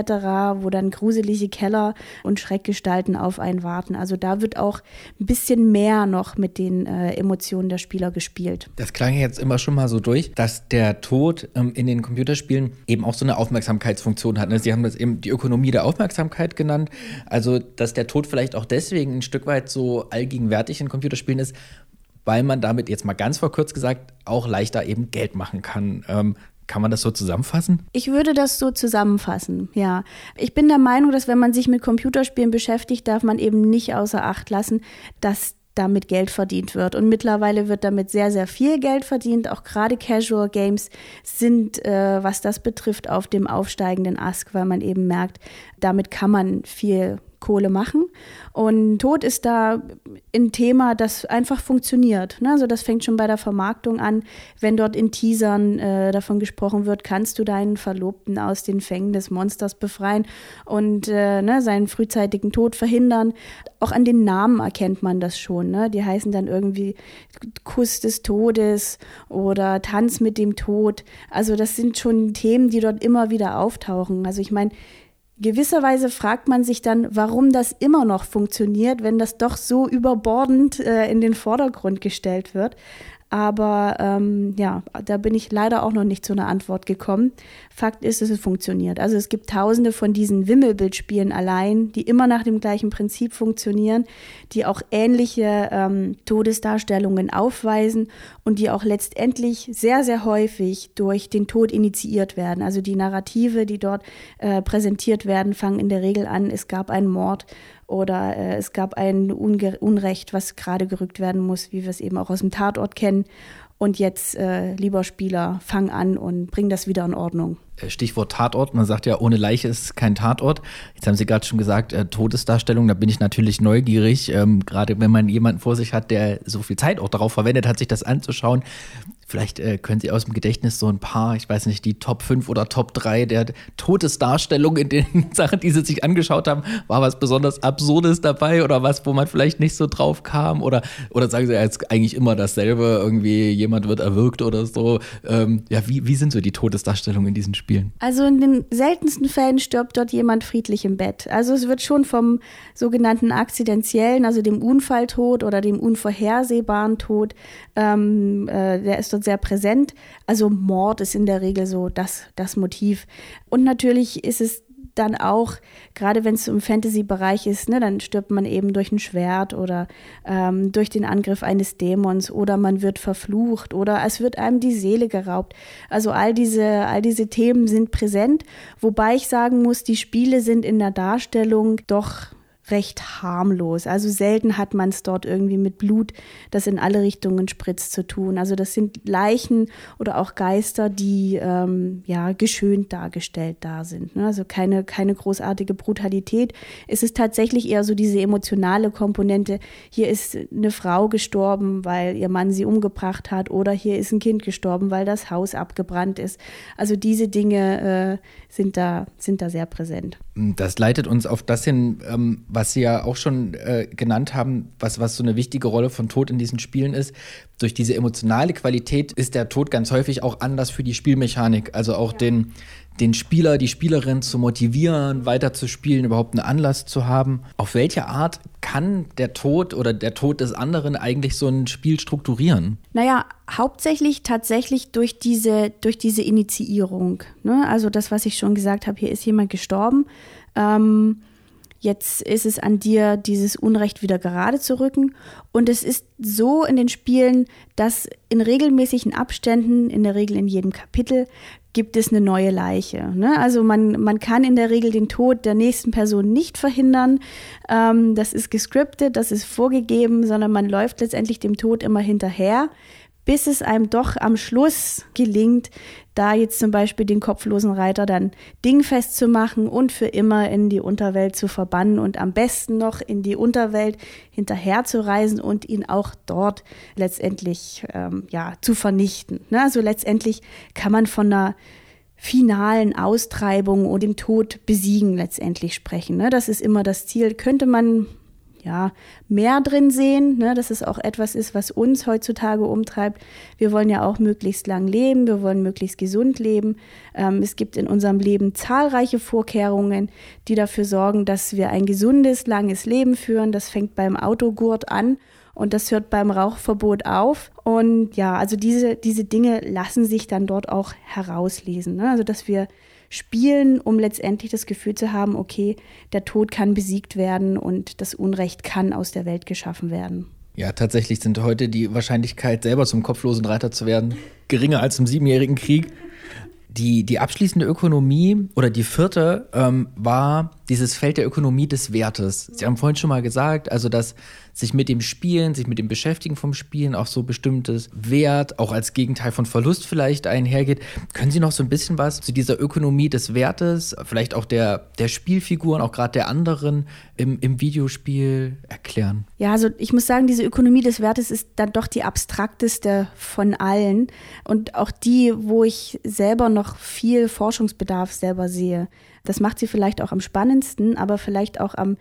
Speaker 3: wo dann gruselige Keller und Schreckgestalten auf einen warten. Also da wird auch ein bisschen mehr noch mit den äh, Emotionen der Spieler gespielt.
Speaker 2: Das klang jetzt immer schon mal so durch, dass der Tod ähm, in den Computerspielen eben auch so eine Aufmerksamkeitsfunktion hat. Ne? Sie haben das eben die Ökonomie der Aufmerksamkeit genannt. Also, dass der Tod vielleicht auch deswegen ein Stück weit so allgegenwärtig in Computerspielen ist, weil man damit jetzt mal ganz vor kurz gesagt auch leichter eben Geld machen kann. Ähm, kann man das so zusammenfassen?
Speaker 3: Ich würde das so zusammenfassen, ja. Ich bin der Meinung, dass wenn man sich mit Computerspielen beschäftigt, darf man eben nicht außer Acht lassen, dass damit Geld verdient wird. Und mittlerweile wird damit sehr, sehr viel Geld verdient. Auch gerade Casual Games sind, äh, was das betrifft, auf dem aufsteigenden Ast, weil man eben merkt, damit kann man viel Kohle machen. Und Tod ist da ein Thema, das einfach funktioniert. Ne? Also das fängt schon bei der Vermarktung an. Wenn dort in Teasern äh, davon gesprochen wird, kannst du deinen Verlobten aus den Fängen des Monsters befreien und äh, ne, seinen frühzeitigen Tod verhindern. Auch an den Namen erkennt man das schon. Ne? Die heißen dann irgendwie Kuss des Todes oder Tanz mit dem Tod. Also das sind schon Themen, die dort immer wieder auftauchen. Also ich meine, gewisserweise fragt man sich dann, warum das immer noch funktioniert, wenn das doch so überbordend äh, in den Vordergrund gestellt wird. Aber ähm, ja, da bin ich leider auch noch nicht zu einer Antwort gekommen. Fakt ist, es funktioniert. Also es gibt tausende von diesen Wimmelbildspielen allein, die immer nach dem gleichen Prinzip funktionieren, die auch ähnliche ähm, Todesdarstellungen aufweisen und die auch letztendlich sehr, sehr häufig durch den Tod initiiert werden. Also die Narrative, die dort äh, präsentiert werden, fangen in der Regel an, es gab einen Mord oder äh, es gab ein Unge Unrecht, was gerade gerückt werden muss, wie wir es eben auch aus dem Tatort kennen. Und jetzt, äh, lieber Spieler, fang an und bring das wieder in Ordnung.
Speaker 2: Äh, Stichwort Tatort, man sagt ja, ohne Leiche ist kein Tatort. Jetzt haben Sie gerade schon gesagt, äh, Todesdarstellung, da bin ich natürlich neugierig, ähm, gerade wenn man jemanden vor sich hat, der so viel Zeit auch darauf verwendet hat, sich das anzuschauen. Vielleicht äh, können Sie aus dem Gedächtnis so ein paar, ich weiß nicht, die Top 5 oder Top 3 der Todesdarstellung in den Sachen, die Sie sich angeschaut haben. War was besonders Absurdes dabei oder was, wo man vielleicht nicht so drauf kam? Oder, oder sagen Sie jetzt eigentlich immer dasselbe, irgendwie jemand wird erwürgt oder so? Ähm, ja, wie, wie sind so die Todesdarstellungen in diesen Spielen?
Speaker 3: Also in den seltensten Fällen stirbt dort jemand friedlich im Bett. Also es wird schon vom sogenannten akzidentiellen, also dem Unfalltod oder dem unvorhersehbaren Tod, ähm, äh, der ist dort sehr präsent. Also Mord ist in der Regel so das, das Motiv. Und natürlich ist es dann auch, gerade wenn es im Fantasy-Bereich ist, ne, dann stirbt man eben durch ein Schwert oder ähm, durch den Angriff eines Dämons oder man wird verflucht oder es wird einem die Seele geraubt. Also all diese, all diese Themen sind präsent, wobei ich sagen muss, die Spiele sind in der Darstellung doch recht harmlos. Also selten hat man es dort irgendwie mit Blut, das in alle Richtungen spritzt, zu tun. Also das sind Leichen oder auch Geister, die ähm, ja geschönt dargestellt da sind. Ne? Also keine, keine großartige Brutalität. Es ist tatsächlich eher so diese emotionale Komponente. Hier ist eine Frau gestorben, weil ihr Mann sie umgebracht hat, oder hier ist ein Kind gestorben, weil das Haus abgebrannt ist. Also diese Dinge äh, sind, da, sind da sehr präsent.
Speaker 2: Das leitet uns auf das hin, ähm, was Sie ja auch schon äh, genannt haben, was, was so eine wichtige Rolle von Tod in diesen Spielen ist. Durch diese emotionale Qualität ist der Tod ganz häufig auch anders für die Spielmechanik. Also auch ja. den, den Spieler, die Spielerin zu motivieren, weiterzuspielen, überhaupt einen Anlass zu haben. Auf welche Art kann der Tod oder der Tod des anderen eigentlich so ein Spiel strukturieren?
Speaker 3: Naja, hauptsächlich tatsächlich durch diese, durch diese Initiierung. Ne? Also das, was ich schon gesagt habe, hier ist jemand gestorben. Ähm, Jetzt ist es an dir, dieses Unrecht wieder gerade zu rücken. Und es ist so in den Spielen, dass in regelmäßigen Abständen, in der Regel in jedem Kapitel, gibt es eine neue Leiche. Ne? Also man, man kann in der Regel den Tod der nächsten Person nicht verhindern. Ähm, das ist gescriptet, das ist vorgegeben, sondern man läuft letztendlich dem Tod immer hinterher bis es einem doch am Schluss gelingt, da jetzt zum Beispiel den kopflosen Reiter dann dingfest zu machen und für immer in die Unterwelt zu verbannen und am besten noch in die Unterwelt hinterher zu reisen und ihn auch dort letztendlich ähm, ja, zu vernichten. Ne? Also letztendlich kann man von einer finalen Austreibung und dem Tod besiegen letztendlich sprechen. Ne? Das ist immer das Ziel. Könnte man ja, mehr drin sehen, ne, dass es auch etwas ist, was uns heutzutage umtreibt. Wir wollen ja auch möglichst lang leben, wir wollen möglichst gesund leben. Ähm, es gibt in unserem Leben zahlreiche Vorkehrungen, die dafür sorgen, dass wir ein gesundes, langes Leben führen. Das fängt beim Autogurt an und das hört beim Rauchverbot auf. Und ja, also diese, diese Dinge lassen sich dann dort auch herauslesen. Ne? Also, dass wir spielen, um letztendlich das Gefühl zu haben, okay, der Tod kann besiegt werden und das Unrecht kann aus der Welt geschaffen werden.
Speaker 2: Ja, tatsächlich sind heute die Wahrscheinlichkeit, selber zum kopflosen Reiter zu werden, geringer als im Siebenjährigen Krieg. Die, die abschließende Ökonomie oder die vierte ähm, war dieses Feld der Ökonomie des Wertes. Sie haben vorhin schon mal gesagt, also dass sich mit dem Spielen, sich mit dem Beschäftigen vom Spielen auch so bestimmtes Wert, auch als Gegenteil von Verlust vielleicht einhergeht. Können Sie noch so ein bisschen was zu dieser Ökonomie des Wertes, vielleicht auch der, der Spielfiguren, auch gerade der anderen im, im Videospiel erklären?
Speaker 3: Ja, also ich muss sagen, diese Ökonomie des Wertes ist dann doch die abstrakteste von allen und auch die, wo ich selber noch viel Forschungsbedarf selber sehe. Das macht sie vielleicht auch am spannendsten, aber vielleicht auch am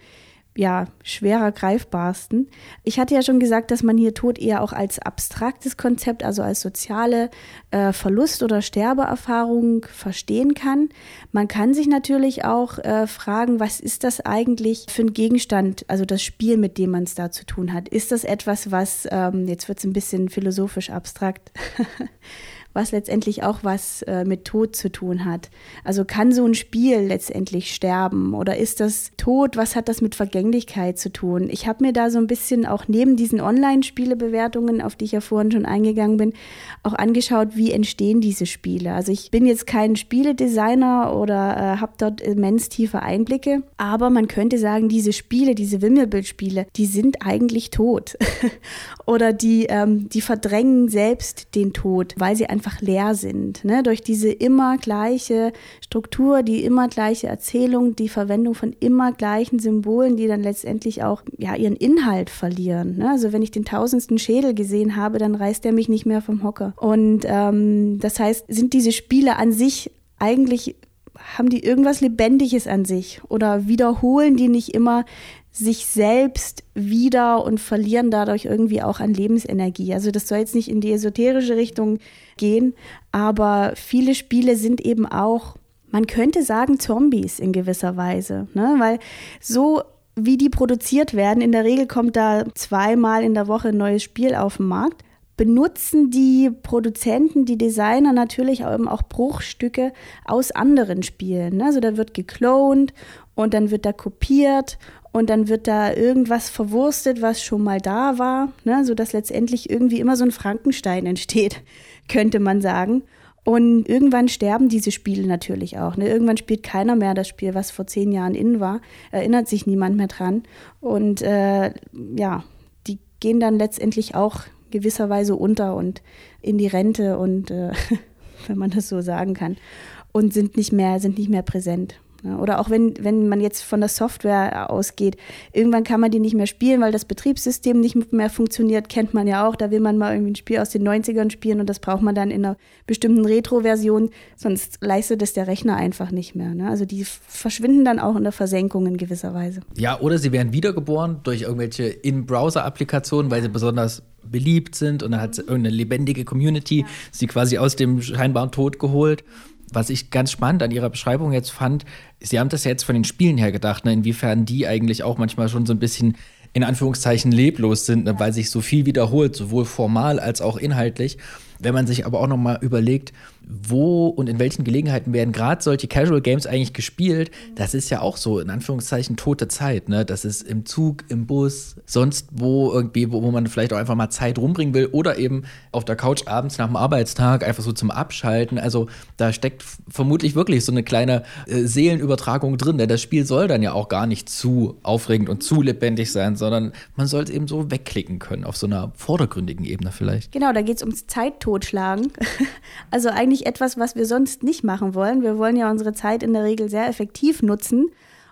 Speaker 3: ja, schwerer greifbarsten. Ich hatte ja schon gesagt, dass man hier Tod eher auch als abstraktes Konzept, also als soziale äh, Verlust- oder Sterbeerfahrung verstehen kann. Man kann sich natürlich auch äh, fragen, was ist das eigentlich für ein Gegenstand, also das Spiel, mit dem man es da zu tun hat. Ist das etwas, was, ähm, jetzt wird es ein bisschen philosophisch abstrakt, was letztendlich auch was äh, mit Tod zu tun hat. Also kann so ein Spiel letztendlich sterben oder ist das Tod, was hat das mit Vergänglichkeit zu tun? Ich habe mir da so ein bisschen auch neben diesen Online-Spielebewertungen, auf die ich ja vorhin schon eingegangen bin, auch angeschaut, wie entstehen diese Spiele. Also ich bin jetzt kein Spieledesigner oder äh, habe dort immens tiefe Einblicke, aber man könnte sagen, diese Spiele, diese Wimmelbildspiele, die sind eigentlich tot oder die, ähm, die verdrängen selbst den Tod, weil sie einfach einfach leer sind. Ne? Durch diese immer gleiche Struktur, die immer gleiche Erzählung, die Verwendung von immer gleichen Symbolen, die dann letztendlich auch ja, ihren Inhalt verlieren. Ne? Also wenn ich den tausendsten Schädel gesehen habe, dann reißt er mich nicht mehr vom Hocker. Und ähm, das heißt, sind diese Spiele an sich eigentlich haben die irgendwas Lebendiges an sich oder wiederholen die nicht immer sich selbst wieder und verlieren dadurch irgendwie auch an Lebensenergie. Also das soll jetzt nicht in die esoterische Richtung gehen, aber viele Spiele sind eben auch, man könnte sagen, Zombies in gewisser Weise, ne? weil so wie die produziert werden, in der Regel kommt da zweimal in der Woche ein neues Spiel auf den Markt benutzen die Produzenten, die Designer natürlich eben auch Bruchstücke aus anderen Spielen. Ne? Also da wird geklont und dann wird da kopiert und dann wird da irgendwas verwurstet, was schon mal da war, ne, sodass letztendlich irgendwie immer so ein Frankenstein entsteht, könnte man sagen. Und irgendwann sterben diese Spiele natürlich auch. Ne? Irgendwann spielt keiner mehr das Spiel, was vor zehn Jahren in war. Erinnert sich niemand mehr dran. Und äh, ja, die gehen dann letztendlich auch gewisserweise unter und in die Rente und äh, wenn man das so sagen kann. Und sind nicht mehr, sind nicht mehr präsent. Oder auch wenn, wenn man jetzt von der Software ausgeht, irgendwann kann man die nicht mehr spielen, weil das Betriebssystem nicht mehr funktioniert, kennt man ja auch. Da will man mal irgendwie ein Spiel aus den 90ern spielen und das braucht man dann in einer bestimmten Retro-Version, sonst leistet es der Rechner einfach nicht mehr. Ne? Also die verschwinden dann auch in der Versenkung in gewisser Weise.
Speaker 2: Ja, oder sie werden wiedergeboren durch irgendwelche In-Browser-Applikationen, weil sie besonders beliebt sind und dann hat irgendeine lebendige Community ja. sie quasi aus dem scheinbaren Tod geholt was ich ganz spannend an Ihrer Beschreibung jetzt fand, Sie haben das ja jetzt von den Spielen her gedacht, ne, inwiefern die eigentlich auch manchmal schon so ein bisschen in Anführungszeichen leblos sind, ne, weil sich so viel wiederholt, sowohl formal als auch inhaltlich. Wenn man sich aber auch noch mal überlegt, wo und in welchen Gelegenheiten werden gerade solche Casual Games eigentlich gespielt, das ist ja auch so in Anführungszeichen tote Zeit. Ne? Das ist im Zug, im Bus, sonst wo irgendwie, wo, wo man vielleicht auch einfach mal Zeit rumbringen will oder eben auf der Couch abends nach dem Arbeitstag einfach so zum Abschalten. Also da steckt vermutlich wirklich so eine kleine äh, Seelenübertragung drin. Denn das Spiel soll dann ja auch gar nicht zu aufregend und zu lebendig sein, sondern man soll es eben so wegklicken können auf so einer vordergründigen Ebene vielleicht.
Speaker 3: Genau, da geht es ums Zeittotschlagen. also eigentlich eigentlich etwas, was wir sonst nicht machen wollen. Wir wollen ja unsere Zeit in der Regel sehr effektiv nutzen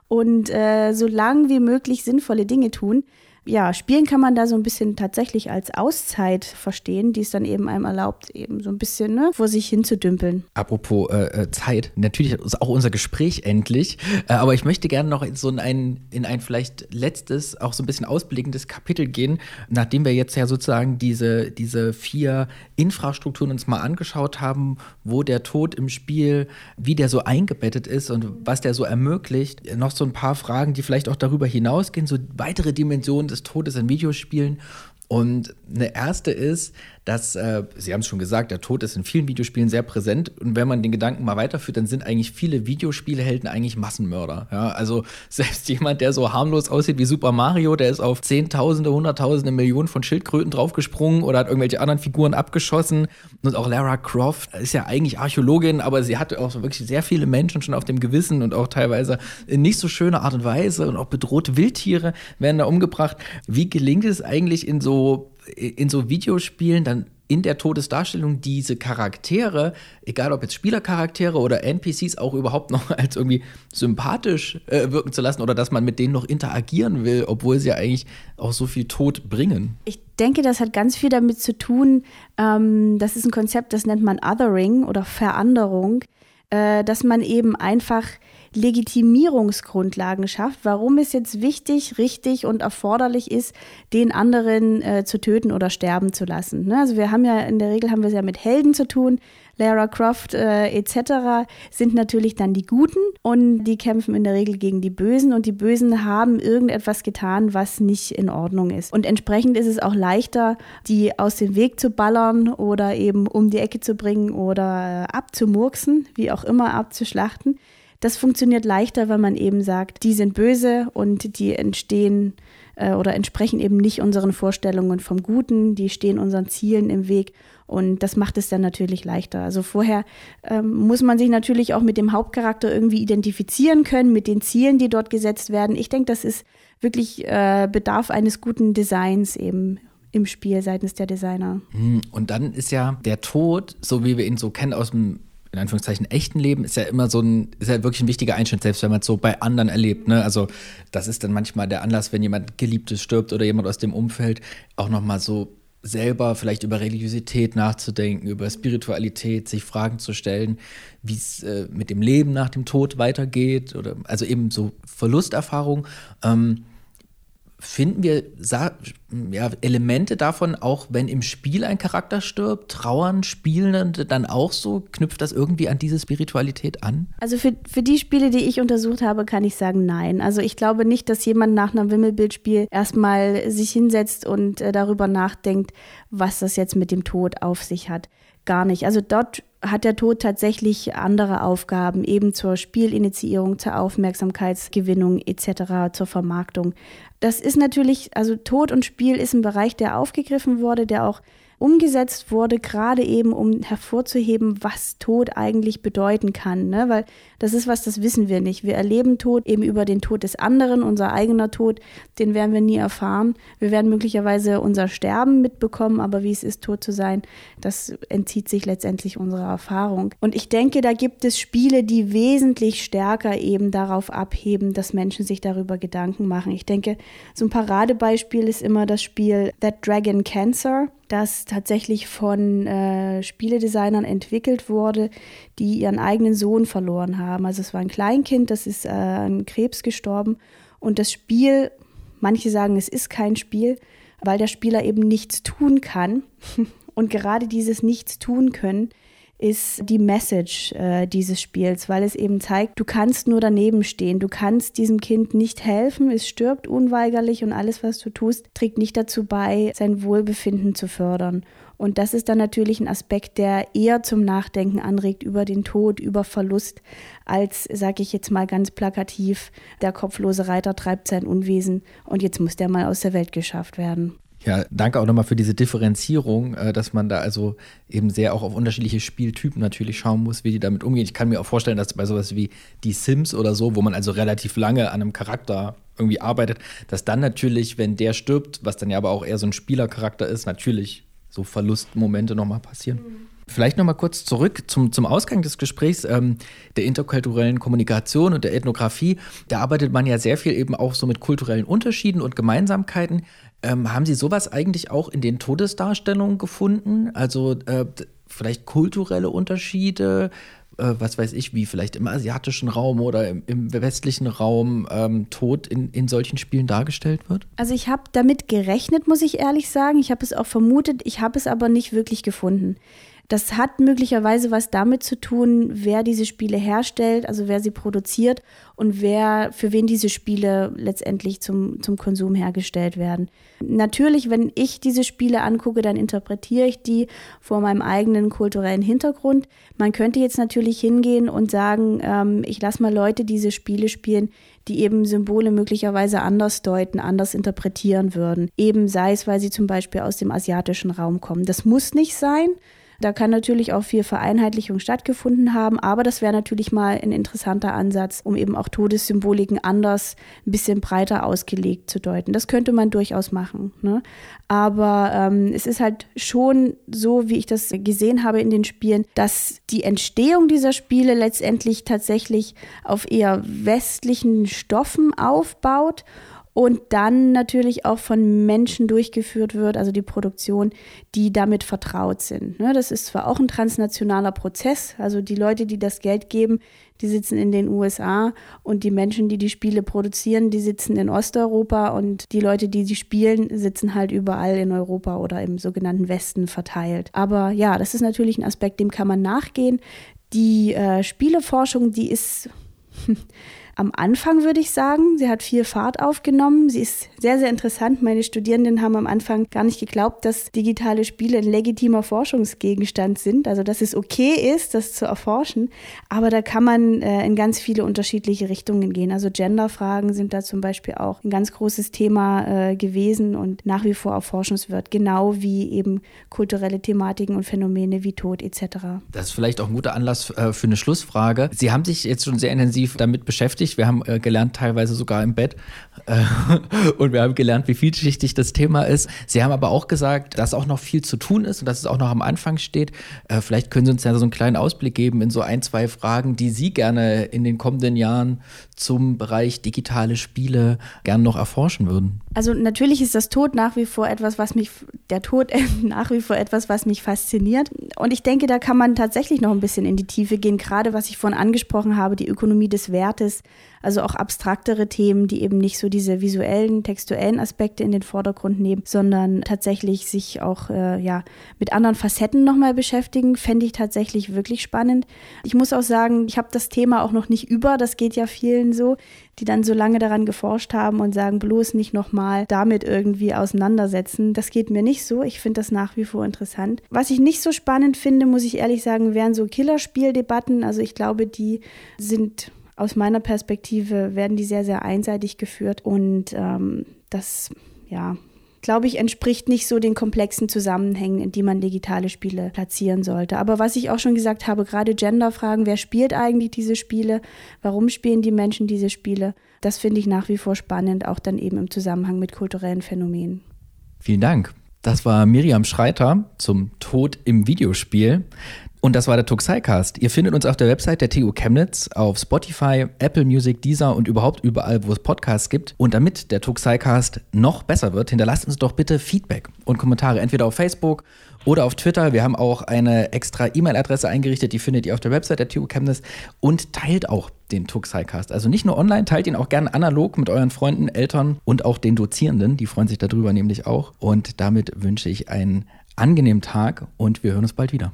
Speaker 3: und äh, so lang wie möglich sinnvolle Dinge tun ja, spielen kann man da so ein bisschen tatsächlich als Auszeit verstehen, die es dann eben einem erlaubt, eben so ein bisschen ne, vor sich hinzudümpeln.
Speaker 2: Apropos äh, äh Zeit, natürlich ist auch unser Gespräch endlich, äh, aber ich möchte gerne noch in so ein, in ein vielleicht letztes, auch so ein bisschen ausblickendes Kapitel gehen, nachdem wir jetzt ja sozusagen diese, diese vier Infrastrukturen uns mal angeschaut haben, wo der Tod im Spiel, wie der so eingebettet ist und was der so ermöglicht. Noch so ein paar Fragen, die vielleicht auch darüber hinausgehen, so weitere Dimensionen des Todes in Videospielen. Und eine erste ist, dass, äh, Sie haben es schon gesagt, der Tod ist in vielen Videospielen sehr präsent. Und wenn man den Gedanken mal weiterführt, dann sind eigentlich viele Videospielhelden eigentlich Massenmörder. Ja? Also selbst jemand, der so harmlos aussieht wie Super Mario, der ist auf Zehntausende, Hunderttausende, Millionen von Schildkröten draufgesprungen oder hat irgendwelche anderen Figuren abgeschossen. Und auch Lara Croft ist ja eigentlich Archäologin, aber sie hatte auch wirklich sehr viele Menschen schon auf dem Gewissen und auch teilweise in nicht so schöner Art und Weise. Und auch bedrohte Wildtiere werden da umgebracht. Wie gelingt es eigentlich in so in so Videospielen dann in der Todesdarstellung diese Charaktere, egal ob jetzt Spielercharaktere oder NPCs, auch überhaupt noch als irgendwie sympathisch äh, wirken zu lassen oder dass man mit denen noch interagieren will, obwohl sie ja eigentlich auch so viel Tod bringen.
Speaker 3: Ich denke, das hat ganz viel damit zu tun, ähm, das ist ein Konzept, das nennt man Othering oder Veranderung, äh, dass man eben einfach Legitimierungsgrundlagen schafft, warum es jetzt wichtig, richtig und erforderlich ist, den anderen äh, zu töten oder sterben zu lassen. Ne? Also wir haben ja in der Regel haben wir es ja mit Helden zu tun. Lara Croft äh, etc. sind natürlich dann die Guten und die kämpfen in der Regel gegen die Bösen und die Bösen haben irgendetwas getan, was nicht in Ordnung ist. Und entsprechend ist es auch leichter, die aus dem Weg zu ballern oder eben um die Ecke zu bringen oder äh, abzumurksen, wie auch immer abzuschlachten. Das funktioniert leichter, wenn man eben sagt, die sind böse und die entstehen äh, oder entsprechen eben nicht unseren Vorstellungen vom Guten, die stehen unseren Zielen im Weg und das macht es dann natürlich leichter. Also vorher ähm, muss man sich natürlich auch mit dem Hauptcharakter irgendwie identifizieren können, mit den Zielen, die dort gesetzt werden. Ich denke, das ist wirklich äh, Bedarf eines guten Designs eben im Spiel seitens der Designer.
Speaker 2: Hm, und dann ist ja der Tod, so wie wir ihn so kennen aus dem in Anführungszeichen echten Leben ist ja immer so ein, ist ja wirklich ein wichtiger Einschnitt, selbst wenn man es so bei anderen erlebt. Ne? Also das ist dann manchmal der Anlass, wenn jemand Geliebtes stirbt oder jemand aus dem Umfeld, auch nochmal so selber vielleicht über Religiosität nachzudenken, über Spiritualität, sich Fragen zu stellen, wie es äh, mit dem Leben nach dem Tod weitergeht oder also eben so Verlusterfahrung. Ähm, finden wir ja, Elemente davon, auch wenn im Spiel ein Charakter stirbt, trauern Spielende dann auch so? Knüpft das irgendwie an diese Spiritualität an?
Speaker 3: Also für, für die Spiele, die ich untersucht habe, kann ich sagen, nein. Also ich glaube nicht, dass jemand nach einem Wimmelbildspiel erstmal sich hinsetzt und äh, darüber nachdenkt, was das jetzt mit dem Tod auf sich hat. Gar nicht. Also dort hat der Tod tatsächlich andere Aufgaben, eben zur Spielinitiierung, zur Aufmerksamkeitsgewinnung etc., zur Vermarktung. Das ist natürlich, also Tod und Spiel ist ein Bereich, der aufgegriffen wurde, der auch umgesetzt wurde, gerade eben um hervorzuheben, was Tod eigentlich bedeuten kann. Ne? Weil das ist was, das wissen wir nicht. Wir erleben Tod eben über den Tod des anderen, unser eigener Tod, den werden wir nie erfahren. Wir werden möglicherweise unser Sterben mitbekommen, aber wie es ist, tot zu sein, das entzieht sich letztendlich unserer Erfahrung. Und ich denke, da gibt es Spiele, die wesentlich stärker eben darauf abheben, dass Menschen sich darüber Gedanken machen. Ich denke, so ein Paradebeispiel ist immer das Spiel That Dragon Cancer das tatsächlich von äh, Spieledesignern entwickelt wurde, die ihren eigenen Sohn verloren haben. Also es war ein Kleinkind, das ist äh, an Krebs gestorben. Und das Spiel, manche sagen, es ist kein Spiel, weil der Spieler eben nichts tun kann. Und gerade dieses Nichts tun können ist die Message äh, dieses Spiels, weil es eben zeigt, du kannst nur daneben stehen, du kannst diesem Kind nicht helfen, es stirbt unweigerlich und alles, was du tust, trägt nicht dazu bei, sein Wohlbefinden zu fördern. Und das ist dann natürlich ein Aspekt, der eher zum Nachdenken anregt über den Tod, über Verlust, als, sage ich jetzt mal ganz plakativ, der kopflose Reiter treibt sein Unwesen und jetzt muss der mal aus der Welt geschafft werden.
Speaker 2: Ja, danke auch nochmal für diese Differenzierung, äh, dass man da also eben sehr auch auf unterschiedliche Spieltypen natürlich schauen muss, wie die damit umgehen. Ich kann mir auch vorstellen, dass bei sowas wie die Sims oder so, wo man also relativ lange an einem Charakter irgendwie arbeitet, dass dann natürlich, wenn der stirbt, was dann ja aber auch eher so ein Spielercharakter ist, natürlich so Verlustmomente nochmal passieren. Mhm. Vielleicht nochmal kurz zurück zum, zum Ausgang des Gesprächs ähm, der interkulturellen Kommunikation und der Ethnographie. Da arbeitet man ja sehr viel eben auch so mit kulturellen Unterschieden und Gemeinsamkeiten. Ähm, haben Sie sowas eigentlich auch in den Todesdarstellungen gefunden? Also äh, vielleicht kulturelle Unterschiede, äh, was weiß ich, wie vielleicht im asiatischen Raum oder im, im westlichen Raum ähm, Tod in, in solchen Spielen dargestellt wird?
Speaker 3: Also ich habe damit gerechnet, muss ich ehrlich sagen. Ich habe es auch vermutet, ich habe es aber nicht wirklich gefunden. Das hat möglicherweise was damit zu tun, wer diese Spiele herstellt, also wer sie produziert und wer, für wen diese Spiele letztendlich zum, zum Konsum hergestellt werden. Natürlich, wenn ich diese Spiele angucke, dann interpretiere ich die vor meinem eigenen kulturellen Hintergrund. Man könnte jetzt natürlich hingehen und sagen, ähm, ich lasse mal Leute diese Spiele spielen, die eben Symbole möglicherweise anders deuten, anders interpretieren würden. Eben sei es, weil sie zum Beispiel aus dem asiatischen Raum kommen. Das muss nicht sein. Da kann natürlich auch viel Vereinheitlichung stattgefunden haben, aber das wäre natürlich mal ein interessanter Ansatz, um eben auch Todessymboliken anders, ein bisschen breiter ausgelegt zu deuten. Das könnte man durchaus machen. Ne? Aber ähm, es ist halt schon so, wie ich das gesehen habe in den Spielen, dass die Entstehung dieser Spiele letztendlich tatsächlich auf eher westlichen Stoffen aufbaut und dann natürlich auch von Menschen durchgeführt wird, also die Produktion, die damit vertraut sind. Ne, das ist zwar auch ein transnationaler Prozess, also die Leute, die das Geld geben, die sitzen in den USA und die Menschen, die die Spiele produzieren, die sitzen in Osteuropa und die Leute, die sie spielen, sitzen halt überall in Europa oder im sogenannten Westen verteilt. Aber ja, das ist natürlich ein Aspekt, dem kann man nachgehen. Die äh, Spieleforschung, die ist am Anfang, würde ich sagen. Sie hat viel Fahrt aufgenommen. Sie ist sehr, sehr interessant. Meine Studierenden haben am Anfang gar nicht geglaubt, dass digitale Spiele ein legitimer Forschungsgegenstand sind. Also, dass es okay ist, das zu erforschen. Aber da kann man äh, in ganz viele unterschiedliche Richtungen gehen. Also, Genderfragen sind da zum Beispiel auch ein ganz großes Thema äh, gewesen und nach wie vor erforschenswert. Genau wie eben kulturelle Thematiken und Phänomene wie Tod etc.
Speaker 2: Das ist vielleicht auch ein guter Anlass äh, für eine Schlussfrage. Sie haben sich jetzt schon sehr intensiv damit beschäftigt beschäftigt. Wir haben äh, gelernt, teilweise sogar im Bett. Äh, und wir haben gelernt, wie vielschichtig das Thema ist. Sie haben aber auch gesagt, dass auch noch viel zu tun ist und dass es auch noch am Anfang steht. Äh, vielleicht können Sie uns ja so einen kleinen Ausblick geben in so ein, zwei Fragen, die Sie gerne in den kommenden Jahren zum Bereich digitale Spiele gerne noch erforschen würden.
Speaker 3: Also natürlich ist das Tod nach wie vor etwas, was mich, der Tod nach wie vor etwas, was mich fasziniert. Und ich denke, da kann man tatsächlich noch ein bisschen in die Tiefe gehen, gerade was ich vorhin angesprochen habe, die Ökonomie des Wertes, also auch abstraktere Themen, die eben nicht so diese visuellen, textuellen Aspekte in den Vordergrund nehmen, sondern tatsächlich sich auch äh, ja, mit anderen Facetten nochmal beschäftigen, fände ich tatsächlich wirklich spannend. Ich muss auch sagen, ich habe das Thema auch noch nicht über, das geht ja vielen so, die dann so lange daran geforscht haben und sagen, bloß nicht nochmal damit irgendwie auseinandersetzen. Das geht mir nicht so. Ich finde das nach wie vor interessant. Was ich nicht so spannend finde, muss ich ehrlich sagen, wären so Killerspieldebatten. Also ich glaube, die sind aus meiner Perspektive werden die sehr, sehr einseitig geführt und ähm, das, ja, glaube ich, entspricht nicht so den komplexen Zusammenhängen, in die man digitale Spiele platzieren sollte. Aber was ich auch schon gesagt habe, gerade Genderfragen, wer spielt eigentlich diese Spiele, warum spielen die Menschen diese Spiele, das finde ich nach wie vor spannend, auch dann eben im Zusammenhang mit kulturellen Phänomenen.
Speaker 2: Vielen Dank. Das war Miriam Schreiter zum Tod im Videospiel. Und das war der Tuxicast. Ihr findet uns auf der Website der TU Chemnitz, auf Spotify, Apple Music, Deezer und überhaupt überall, wo es Podcasts gibt. Und damit der Tuxicast noch besser wird, hinterlasst uns doch bitte Feedback und Kommentare, entweder auf Facebook oder auf Twitter. Wir haben auch eine extra E-Mail-Adresse eingerichtet, die findet ihr auf der Website der TU Chemnitz und teilt auch den Tuxicast. Also nicht nur online, teilt ihn auch gerne analog mit euren Freunden, Eltern und auch den Dozierenden. Die freuen sich darüber nämlich auch. Und damit wünsche ich einen angenehmen Tag und wir hören uns bald wieder.